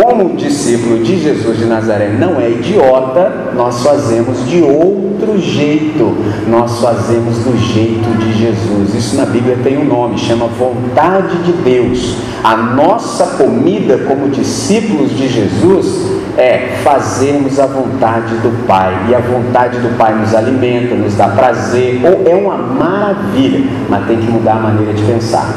Speaker 1: Como discípulo de Jesus de Nazaré não é idiota, nós fazemos de outro jeito. Nós fazemos do jeito de Jesus. Isso na Bíblia tem um nome, chama vontade de Deus. A nossa comida como discípulos de Jesus é fazermos a vontade do Pai. E a vontade do Pai nos alimenta, nos dá prazer, ou é uma maravilha, mas tem que mudar a maneira de pensar.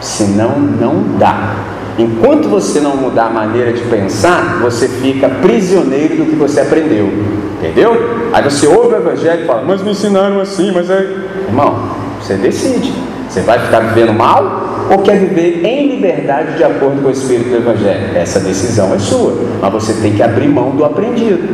Speaker 1: Senão, não dá. Enquanto você não mudar a maneira de pensar, você fica prisioneiro do que você aprendeu. Entendeu? Aí você ouve o Evangelho e fala, mas me ensinaram assim, mas é. Irmão, você decide. Você vai ficar vivendo mal ou quer viver em liberdade de acordo com o Espírito do Evangelho? Essa decisão é sua, mas você tem que abrir mão do aprendido.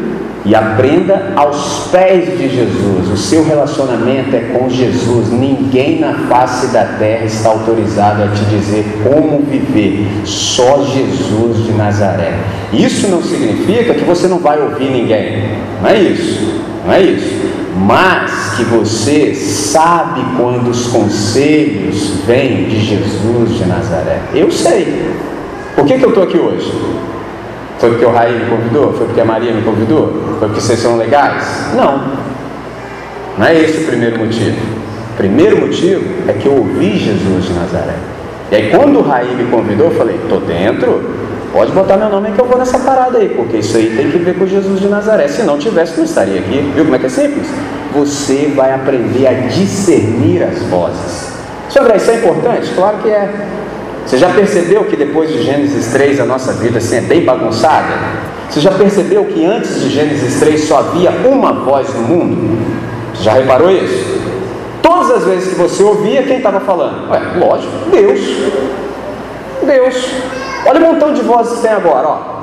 Speaker 1: E aprenda aos pés de Jesus. O seu relacionamento é com Jesus. Ninguém na face da terra está autorizado a te dizer como viver, só Jesus de Nazaré. Isso não significa que você não vai ouvir ninguém, não é isso, não é isso. Mas que você sabe quando os conselhos vêm de Jesus de Nazaré. Eu sei. Por que, que eu estou aqui hoje? Foi porque o Raí me convidou? Foi porque a Maria me convidou? Foi porque vocês são legais? Não. Não é esse o primeiro motivo. O primeiro motivo é que eu ouvi Jesus de Nazaré. E aí quando o Raí me convidou, eu falei, tô dentro, pode botar meu nome que eu vou nessa parada aí, porque isso aí tem que ver com Jesus de Nazaré. Se não tivesse, não estaria aqui. Viu como é que é simples? Você vai aprender a discernir as vozes. Sobre isso é importante? Claro que é. Você já percebeu que depois de Gênesis 3 a nossa vida assim, é bem bagunçada? Você já percebeu que antes de Gênesis 3 só havia uma voz no mundo? Você já reparou isso? Todas as vezes que você ouvia, quem estava falando? Ué, lógico, Deus. Deus. Olha o montão de vozes que tem agora, ó.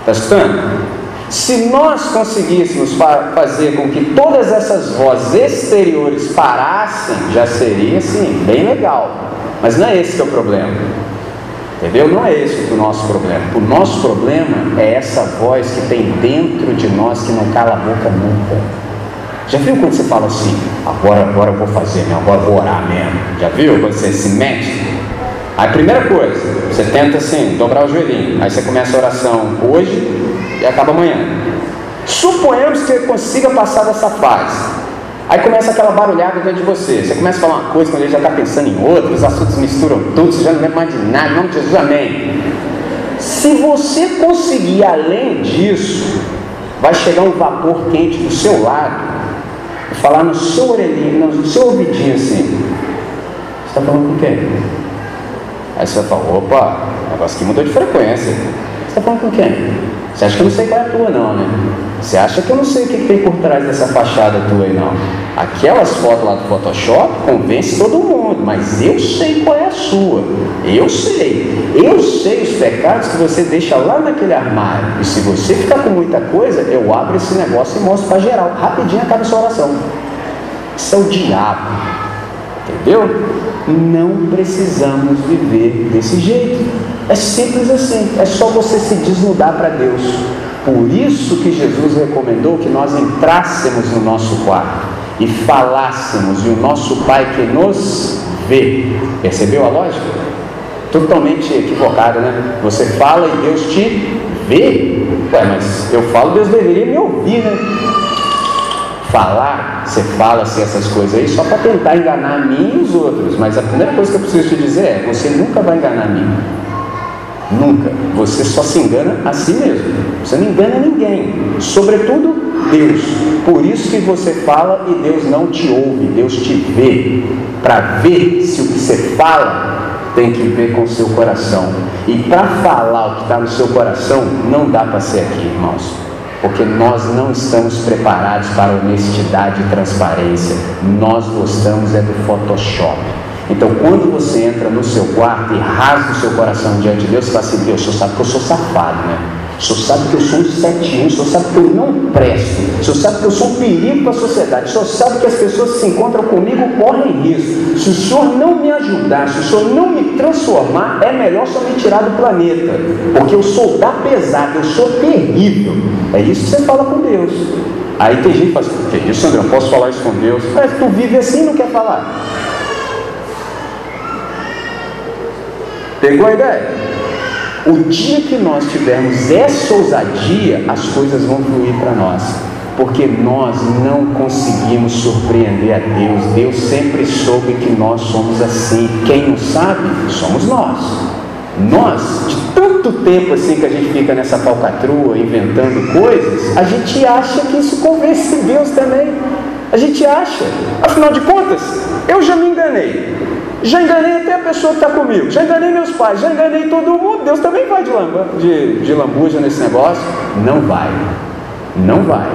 Speaker 1: Está escutando? Se nós conseguíssemos fazer com que todas essas vozes exteriores parassem, já seria assim, bem legal. Mas não é esse que é o problema. Entendeu? Não é esse o nosso problema. O nosso problema é essa voz que tem dentro de nós que não cala a boca nunca. Já viu quando você fala assim, agora, agora eu vou fazer, né? agora eu vou orar mesmo? Já viu quando você se mete? Aí, primeira coisa, você tenta assim, dobrar o joelhinho. Aí você começa a oração hoje, e acaba amanhã. Suponhamos que você consiga passar dessa fase. Aí começa aquela barulhada dentro de você. Você começa a falar uma coisa quando ele já está pensando em outra, os assuntos misturam tudo, você já não lembra mais de nada, em nome de Jesus, amém. Se você conseguir além disso, vai chegar um vapor quente do seu lado e falar no seu orelhinho, no seu ouvidinho assim. Você está falando com quem? Aí você vai falar, opa, o negócio aqui mudou de frequência. Está falando com quem? Você acha que eu não sei qual é a tua, não, né? Você acha que eu não sei o que tem por trás dessa fachada tua aí, não? Aquelas fotos lá do Photoshop convence todo mundo, mas eu sei qual é a sua. Eu sei. Eu sei os pecados que você deixa lá naquele armário. E se você ficar com muita coisa, eu abro esse negócio e mostro para geral. Rapidinho acaba a sua oração. Isso é o diabo. Entendeu? Não precisamos viver desse jeito. É simples assim, é só você se desnudar para Deus. Por isso que Jesus recomendou que nós entrássemos no nosso quarto e falássemos, e o nosso Pai que nos vê. Percebeu a lógica? Totalmente equivocada, né? Você fala e Deus te vê. Ué, mas eu falo, Deus deveria me ouvir, né? Falar, você fala assim essas coisas aí só para tentar enganar a mim e os outros. Mas a primeira coisa que eu preciso te dizer é: você nunca vai enganar a mim. Nunca. Você só se engana a si mesmo. Você não engana ninguém. Sobretudo Deus. Por isso que você fala e Deus não te ouve. Deus te vê. Para ver se o que você fala tem que ver com o seu coração. E para falar o que está no seu coração, não dá para ser aqui, irmãos. Porque nós não estamos preparados para honestidade e transparência. Nós gostamos é do Photoshop. Então, quando você entra no seu quarto e rasga o seu coração diante de Deus, você fala assim: Deus, o senhor sabe que eu sou safado, né? O senhor sabe que eu sou um 71, o senhor sabe que eu não presto, o senhor sabe que eu sou um perigo para a sociedade, o senhor sabe que as pessoas que se encontram comigo correm risco. Se o senhor não me ajudar, se o senhor não me transformar, é melhor só me tirar do planeta, porque eu sou da pesada, eu sou terrível. É isso que você fala com Deus. Aí tem gente que fala assim: que isso, André, eu posso falar isso com Deus? Mas tu vive assim e não quer falar. Pegou a ideia? O dia que nós tivermos essa ousadia, as coisas vão fluir para nós. Porque nós não conseguimos surpreender a Deus. Deus sempre soube que nós somos assim. Quem não sabe, somos nós. Nós, de tanto tempo assim que a gente fica nessa falcatrua, inventando coisas, a gente acha que isso convence Deus também. A gente acha. Afinal de contas, eu já me enganei. Já enganei até a pessoa que está comigo, já enganei meus pais, já enganei todo mundo. Deus também vai de, lamba, de, de lambuja nesse negócio? Não vai, não vai.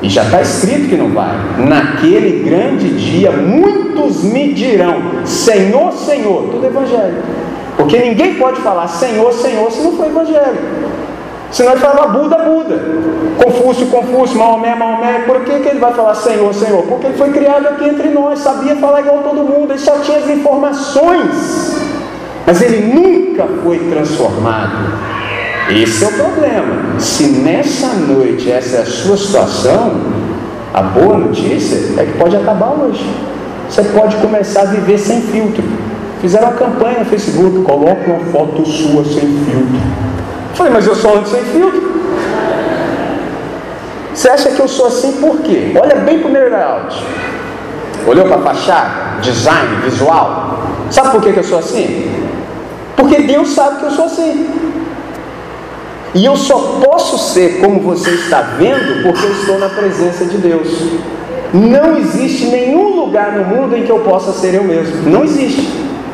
Speaker 1: E já está escrito que não vai. Naquele grande dia, muitos me dirão: Senhor, Senhor, tudo evangelho. Porque ninguém pode falar Senhor, Senhor se não for evangelho. Senão ele fala Buda, Buda. Confúcio, Confúcio, Maomé, Maomé. Por que, que ele vai falar Senhor, Senhor? Porque ele foi criado aqui entre nós, sabia falar igual todo mundo, ele só tinha as informações. Mas ele nunca foi transformado. Esse é o problema. Se nessa noite essa é a sua situação, a boa notícia é que pode acabar hoje. Você pode começar a viver sem filtro. Fizeram uma campanha no Facebook, coloque uma foto sua sem filtro. Falei, mas eu sou ando sem filtro. Você acha que eu sou assim por quê? Olha bem para o meu layout. Olhou para a fachada, design, visual. Sabe por que eu sou assim? Porque Deus sabe que eu sou assim. E eu só posso ser como você está vendo porque eu estou na presença de Deus. Não existe nenhum lugar no mundo em que eu possa ser eu mesmo. Não existe.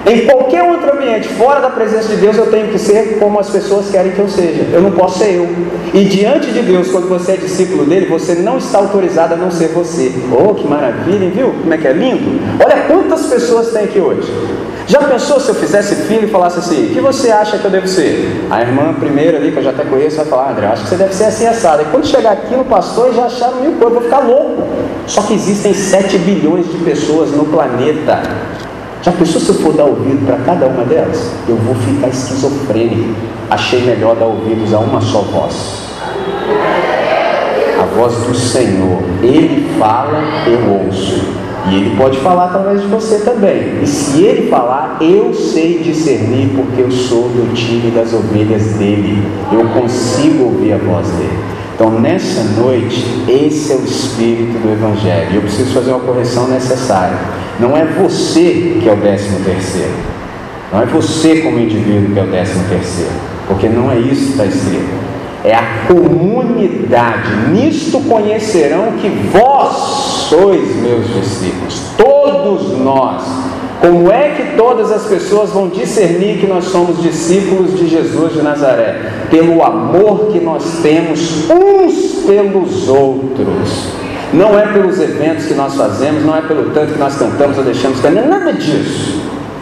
Speaker 1: Em qualquer outro ambiente, fora da presença de Deus, eu tenho que ser como as pessoas querem que eu seja. Eu não posso ser eu. E diante de Deus, quando você é discípulo dele, você não está autorizado a não ser você. Oh, que maravilha, viu? Como é que é lindo? Olha quantas pessoas tem aqui hoje. Já pensou se eu fizesse filho e falasse assim: o que você acha que eu devo ser? A irmã primeira ali, que eu já até conheço, vai falar: André, acho que você deve ser assim assado. E quando chegar aqui no pastor, já acharam mil coisas, vou ficar louco. Só que existem 7 bilhões de pessoas no planeta. Já pensou se eu for dar ouvido para cada uma delas? Eu vou ficar esquizofrênico. Achei melhor dar ouvidos a uma só voz. A voz do Senhor. Ele fala, eu ouço. E ele pode falar através de você também. E se ele falar, eu sei discernir, porque eu sou do time das ovelhas dele. Eu consigo ouvir a voz dele. Então, nessa noite, esse é o espírito do Evangelho. E eu preciso fazer uma correção necessária. Não é você que é o décimo terceiro. Não é você como indivíduo que é o décimo terceiro. Porque não é isso que está escrito. É a comunidade. Nisto conhecerão que vós sois meus discípulos. Todos nós. Como é que todas as pessoas vão discernir que nós somos discípulos de Jesus de Nazaré? Pelo amor que nós temos uns pelos outros. Não é pelos eventos que nós fazemos, não é pelo tanto que nós cantamos ou deixamos cantar, nada disso.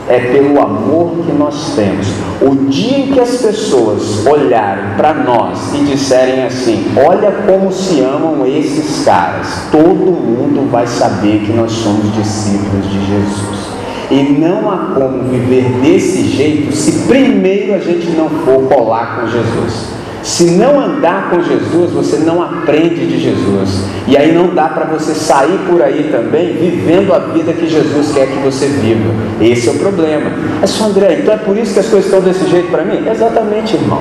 Speaker 1: É pelo amor que nós temos. O dia em que as pessoas olharem para nós e disserem assim: Olha como se amam esses caras, todo mundo vai saber que nós somos discípulos de Jesus. E não há como viver desse jeito se primeiro a gente não for colar com Jesus. Se não andar com Jesus, você não aprende de Jesus. E aí não dá para você sair por aí também vivendo a vida que Jesus quer que você viva. Esse é o problema. É só André, então é por isso que as coisas estão desse jeito para mim? Exatamente, irmão.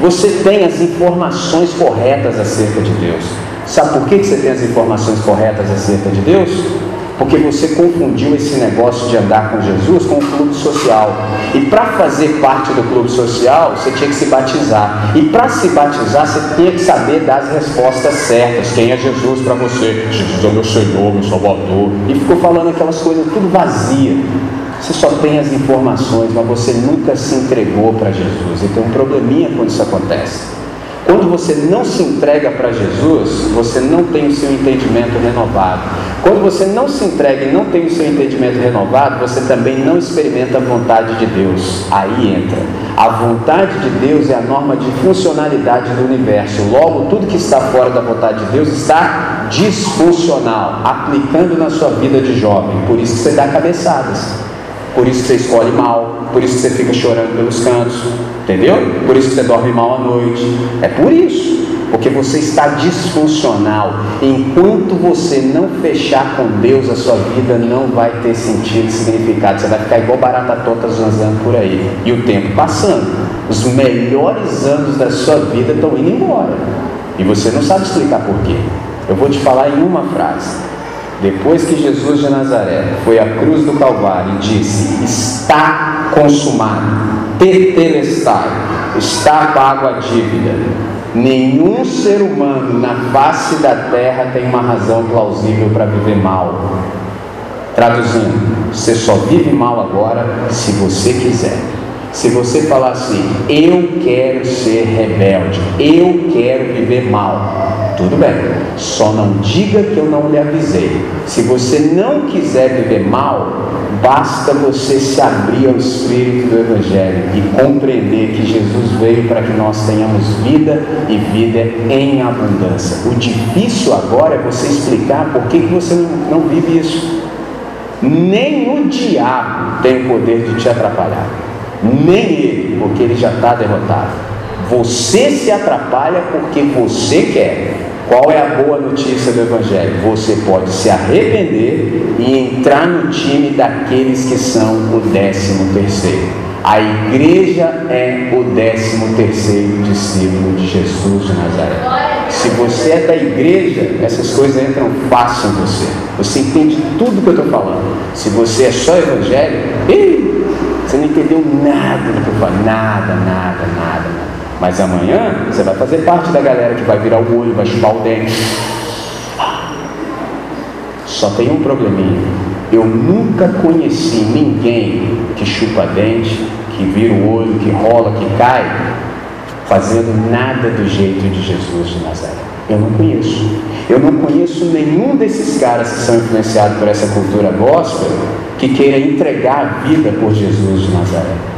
Speaker 1: Você tem as informações corretas acerca de Deus. Sabe por que você tem as informações corretas acerca de Deus? Porque você confundiu esse negócio de andar com Jesus com o clube social. E para fazer parte do clube social, você tinha que se batizar. E para se batizar, você tinha que saber dar as respostas certas. Quem é Jesus para você? Jesus é meu Senhor, meu Salvador. E ficou falando aquelas coisas tudo vazia. Você só tem as informações, mas você nunca se entregou para Jesus. E tem um probleminha quando isso acontece. Quando você não se entrega para Jesus, você não tem o seu entendimento renovado. Quando você não se entrega e não tem o seu entendimento renovado, você também não experimenta a vontade de Deus. Aí entra. A vontade de Deus é a norma de funcionalidade do universo. Logo, tudo que está fora da vontade de Deus está disfuncional, aplicando na sua vida de jovem. Por isso que você dá cabeçadas. Por isso que você escolhe mal, por isso que você fica chorando pelos cantos, entendeu? Por isso que você dorme mal à noite. É por isso, porque você está disfuncional. Enquanto você não fechar com Deus, a sua vida não vai ter sentido significado. Você vai ficar igual barata tonta zanzando por aí. E o tempo passando. Os melhores anos da sua vida estão indo embora. E você não sabe explicar por quê. Eu vou te falar em uma frase. Depois que Jesus de Nazaré foi à cruz do Calvário e disse: Está consumado, tetelestai, está pago a dívida. Nenhum ser humano na face da terra tem uma razão plausível para viver mal. Traduzindo, você só vive mal agora se você quiser. Se você falar assim, eu quero ser rebelde, eu quero viver mal, tudo bem, só não diga que eu não lhe avisei. Se você não quiser viver mal, Basta você se abrir ao Espírito do Evangelho e compreender que Jesus veio para que nós tenhamos vida e vida em abundância. O difícil agora é você explicar por que, você não vive isso. Nem o diabo tem o poder de te atrapalhar, nem ele, porque ele já está derrotado. Você se atrapalha porque você quer. Qual é a boa notícia do Evangelho? Você pode se arrepender e entrar no time daqueles que são o décimo terceiro. A igreja é o décimo terceiro discípulo de Jesus de Nazaré. Se você é da igreja, essas coisas entram fácil em você. Você entende tudo que eu estou falando. Se você é só evangélico, você não entendeu nada do que eu falo. Nada, nada, nada, nada. Mas amanhã você vai fazer parte da galera que vai virar o olho, vai chupar o dente. Só tem um probleminha. Eu nunca conheci ninguém que chupa dente, que vira o olho, que rola, que cai, fazendo nada do jeito de Jesus de Nazaré. Eu não conheço. Eu não conheço nenhum desses caras que são influenciados por essa cultura gospel que queira entregar a vida por Jesus de Nazaré.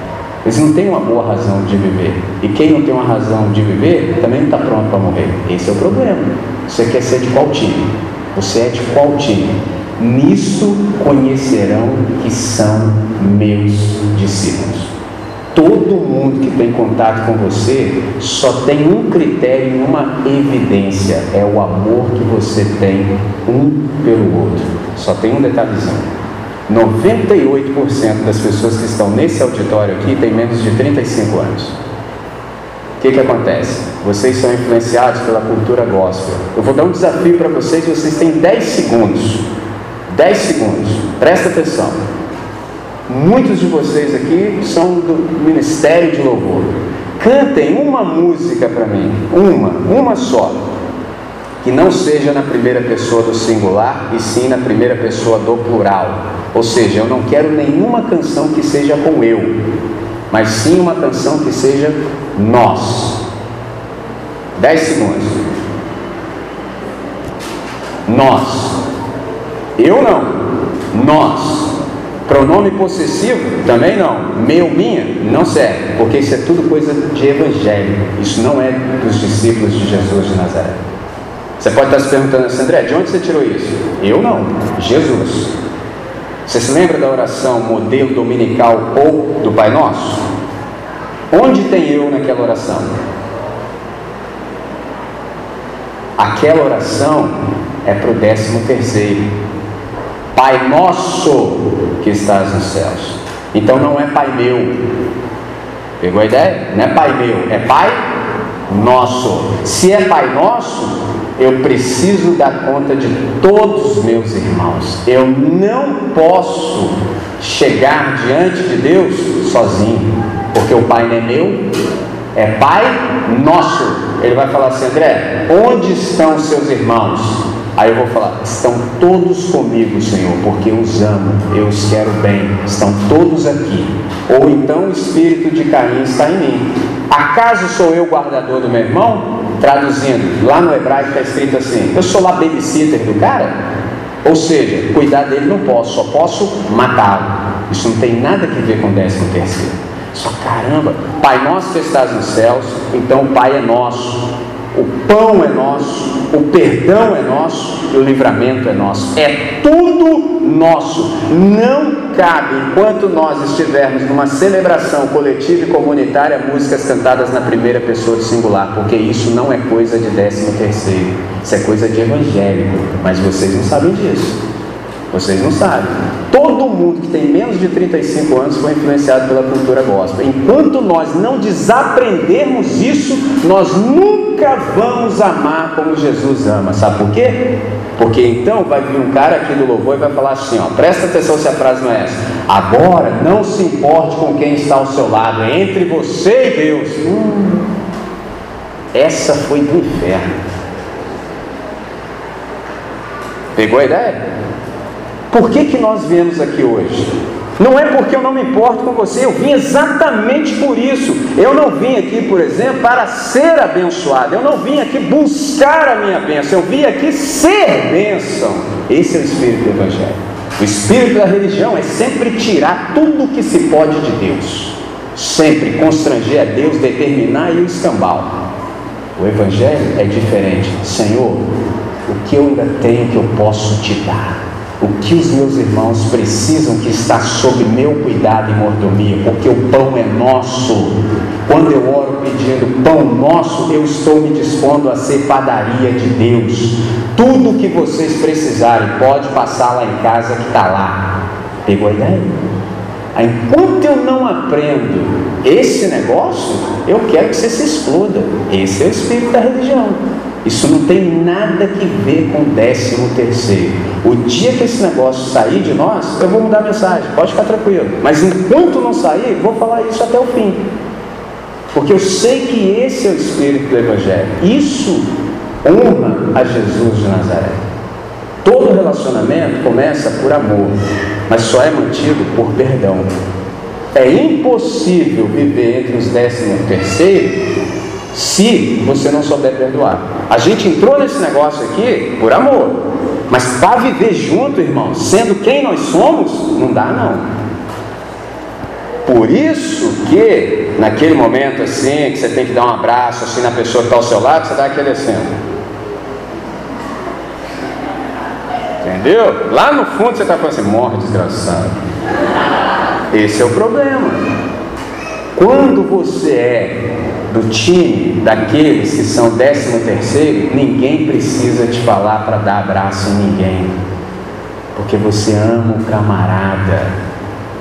Speaker 1: Eles não têm uma boa razão de viver. E quem não tem uma razão de viver também não está pronto para morrer. Esse é o problema. Você quer ser de qual time? Você é de qual time? Nisso conhecerão que são meus discípulos. Todo mundo que tem contato com você só tem um critério e uma evidência: é o amor que você tem um pelo outro. Só tem um detalhezinho. 98% das pessoas que estão nesse auditório aqui têm menos de 35 anos. O que, que acontece? Vocês são influenciados pela cultura gospel. Eu vou dar um desafio para vocês, vocês têm 10 segundos. 10 segundos. Presta atenção. Muitos de vocês aqui são do Ministério de Louvor. Cantem uma música para mim. Uma, uma só que não seja na primeira pessoa do singular e sim na primeira pessoa do plural. Ou seja, eu não quero nenhuma canção que seja com eu, mas sim uma canção que seja nós. Dez segundos. Nós. Eu não. Nós. Pronome possessivo? Também não. Meu, minha? Não serve, porque isso é tudo coisa de evangelho. Isso não é dos discípulos de Jesus de Nazaré. Você pode estar se perguntando assim, André, de onde você tirou isso? Eu não, Jesus. Você se lembra da oração modelo dominical ou do Pai Nosso? Onde tem eu naquela oração? Aquela oração é para o décimo terceiro. Pai nosso que estás nos céus. Então não é Pai meu. Pegou a ideia? Não é Pai meu, é Pai nosso. Se é Pai nosso, eu preciso dar conta de todos os meus irmãos. Eu não posso chegar diante de Deus sozinho, porque o Pai não é meu, é Pai nosso. Ele vai falar assim: André, onde estão seus irmãos? Aí eu vou falar: estão todos comigo, Senhor, porque eu os amo, eu os quero bem, estão todos aqui. Ou então o espírito de Caim está em mim. Acaso sou eu guardador do meu irmão? Traduzindo, lá no hebraico está escrito assim: eu sou lá babysitter do cara? Ou seja, cuidar dele não posso, só posso matá-lo. Isso não tem nada a ver com o décimo terceiro. Só caramba, Pai nosso que estás nos céus, então o Pai é nosso. O pão é nosso, o perdão é nosso e o livramento é nosso. É tudo nosso. Não cabe, enquanto nós estivermos numa celebração coletiva e comunitária, músicas cantadas na primeira pessoa do singular, porque isso não é coisa de décimo terceiro. Isso é coisa de evangélico. Mas vocês não sabem disso. Vocês não sabem. Mundo que tem menos de 35 anos foi influenciado pela cultura gospel. Enquanto nós não desaprendermos isso, nós nunca vamos amar como Jesus ama. Sabe por quê? Porque então vai vir um cara aqui do louvor e vai falar assim: ó, presta atenção se a frase não é essa. Agora não se importe com quem está ao seu lado, é entre você e Deus. Hum, essa foi do inferno. Pegou a ideia? Por que, que nós viemos aqui hoje? Não é porque eu não me importo com você, eu vim exatamente por isso. Eu não vim aqui, por exemplo, para ser abençoado. Eu não vim aqui buscar a minha bênção, eu vim aqui ser bênção. Esse é o espírito do Evangelho. O espírito da religião é sempre tirar tudo que se pode de Deus, sempre constranger a Deus, determinar e o escambau. O Evangelho é diferente. Senhor, o que eu ainda tenho que eu posso te dar? O que os meus irmãos precisam que está sob meu cuidado e mordomia, porque o pão é nosso. Quando eu oro pedindo pão nosso, eu estou me dispondo a ser padaria de Deus. Tudo que vocês precisarem, pode passar lá em casa que está lá. Pegou a ideia? Enquanto eu não aprendo esse negócio, eu quero que você se exploda. Esse é o espírito da religião. Isso não tem nada que ver com o décimo terceiro. O dia que esse negócio sair de nós, eu vou mudar a mensagem, pode ficar tranquilo. Mas enquanto não sair, vou falar isso até o fim. Porque eu sei que esse é o espírito do Evangelho. Isso honra a Jesus de Nazaré. Todo relacionamento começa por amor, mas só é mantido por perdão. É impossível viver entre os décimo terceiro se você não souber perdoar. A gente entrou nesse negócio aqui por amor, mas para viver junto, irmão, sendo quem nós somos, não dá não. Por isso que naquele momento assim, que você tem que dar um abraço assim na pessoa que está ao seu lado, você dá aquele assim. Entendeu? Lá no fundo você está falando assim, morre desgraçado. Esse é o problema. Quando você é do time daqueles que são décimo terceiro, ninguém precisa te falar para dar abraço em ninguém, porque você ama o camarada.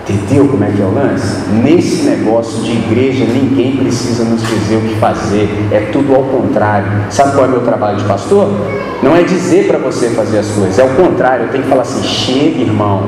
Speaker 1: Entendeu como é que é o lance? Nesse negócio de igreja, ninguém precisa nos dizer o que fazer, é tudo ao contrário. Sabe qual é o meu trabalho de pastor? Não é dizer para você fazer as coisas, é o contrário. Eu tenho que falar assim: chega, irmão,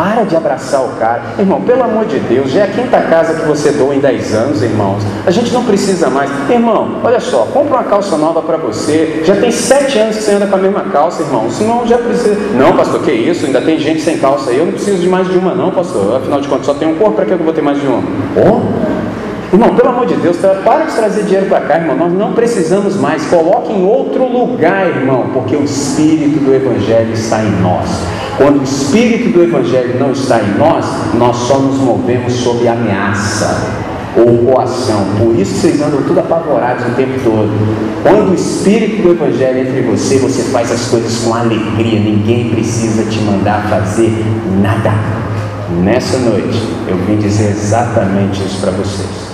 Speaker 1: para de abraçar o cara. Irmão, pelo amor de Deus, já é a quinta casa que você doa em 10 anos, irmãos. A gente não precisa mais. Irmão, olha só, compra uma calça nova para você. Já tem sete anos que você anda com a mesma calça, irmão. Senão já precisa. Não, pastor, que isso? Ainda tem gente sem calça aí. Eu não preciso de mais de uma, não, pastor. Afinal de contas, só tem um corpo, para que eu vou ter mais de uma? Oh? Irmão, pelo amor de Deus, para de trazer dinheiro para cá, irmão. Nós não precisamos mais. Coloque em outro lugar, irmão, porque o Espírito do Evangelho está em nós. Quando o espírito do Evangelho não está em nós, nós só nos movemos sob ameaça ou coação. Por isso vocês andam tudo apavorados o tempo todo. Quando o espírito do Evangelho entra em você, você faz as coisas com alegria. Ninguém precisa te mandar fazer nada. Nessa noite, eu vim dizer exatamente isso para vocês.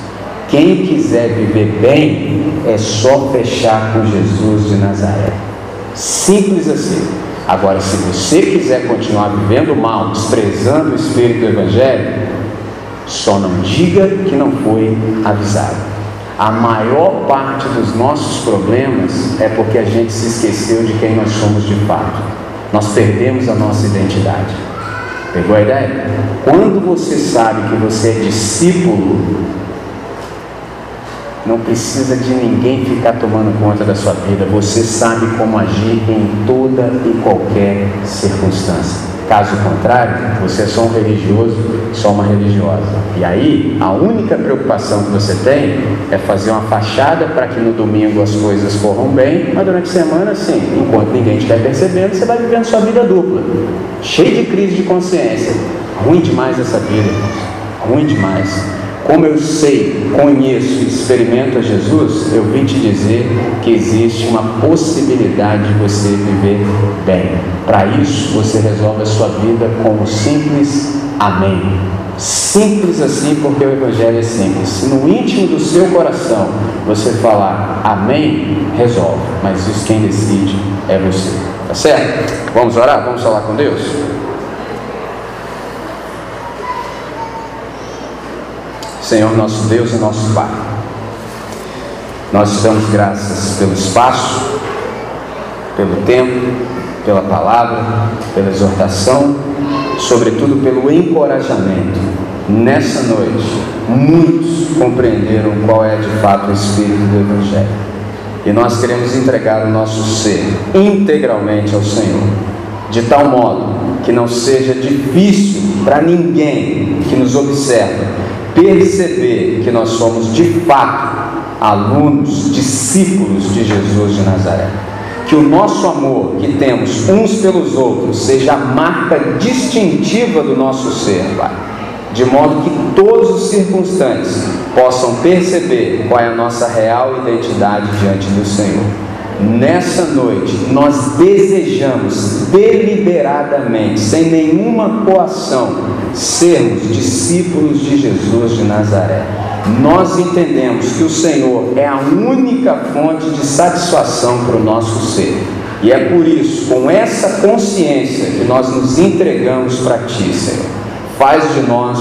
Speaker 1: Quem quiser viver bem, é só fechar com Jesus de Nazaré. Simples assim. Agora, se você quiser continuar vivendo mal, desprezando o Espírito do Evangelho, só não diga que não foi avisado. A maior parte dos nossos problemas é porque a gente se esqueceu de quem nós somos de fato. Nós perdemos a nossa identidade. Pegou a ideia? Quando você sabe que você é discípulo não precisa de ninguém ficar tomando conta da sua vida. Você sabe como agir em toda e qualquer circunstância. Caso contrário, você é só um religioso, só uma religiosa. E aí, a única preocupação que você tem é fazer uma fachada para que no domingo as coisas corram bem, mas durante a semana, sim, enquanto ninguém estiver percebendo, você vai vivendo sua vida dupla, cheio de crise de consciência. Ruim demais essa vida, ruim demais. Como eu sei, conheço e experimento a Jesus, eu vim te dizer que existe uma possibilidade de você viver bem. Para isso, você resolve a sua vida com um simples amém. Simples assim, porque o Evangelho é simples. Se no íntimo do seu coração você falar amém, resolve. Mas isso quem decide é você. Tá certo? Vamos orar? Vamos falar com Deus? Senhor nosso Deus e nosso Pai. Nós te damos graças pelo espaço, pelo tempo, pela palavra, pela exortação, sobretudo pelo encorajamento. Nessa noite, muitos compreenderam qual é de fato o espírito do Evangelho. E nós queremos entregar o nosso ser integralmente ao Senhor, de tal modo que não seja difícil para ninguém que nos observa perceber que nós somos de fato alunos, discípulos de Jesus de Nazaré. que o nosso amor que temos uns pelos outros seja a marca distintiva do nosso ser, Pai. De modo que todos os circunstantes possam perceber qual é a nossa real identidade diante do Senhor. Nessa noite, nós desejamos deliberadamente, sem nenhuma coação, sermos discípulos de Jesus de Nazaré. Nós entendemos que o Senhor é a única fonte de satisfação para o nosso ser. E é por isso, com essa consciência, que nós nos entregamos para Ti, Senhor. Faz de nós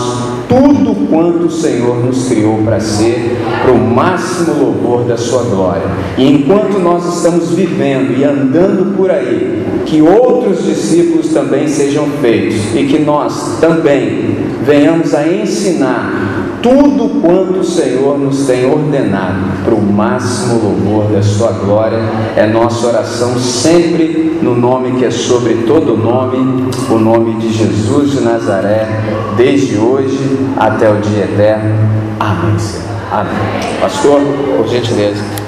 Speaker 1: tudo quanto o Senhor nos criou para ser, para o máximo louvor da Sua glória. E enquanto nós estamos vivendo e andando por aí, que outros discípulos também sejam feitos e que nós também venhamos a ensinar tudo quanto o Senhor nos tem ordenado para o máximo louvor da Sua glória. É nossa oração sempre no nome que é sobre todo nome, o nome de Jesus de Nazaré, desde hoje até o dia eterno. Amém. Amém. Pastor, por gentileza.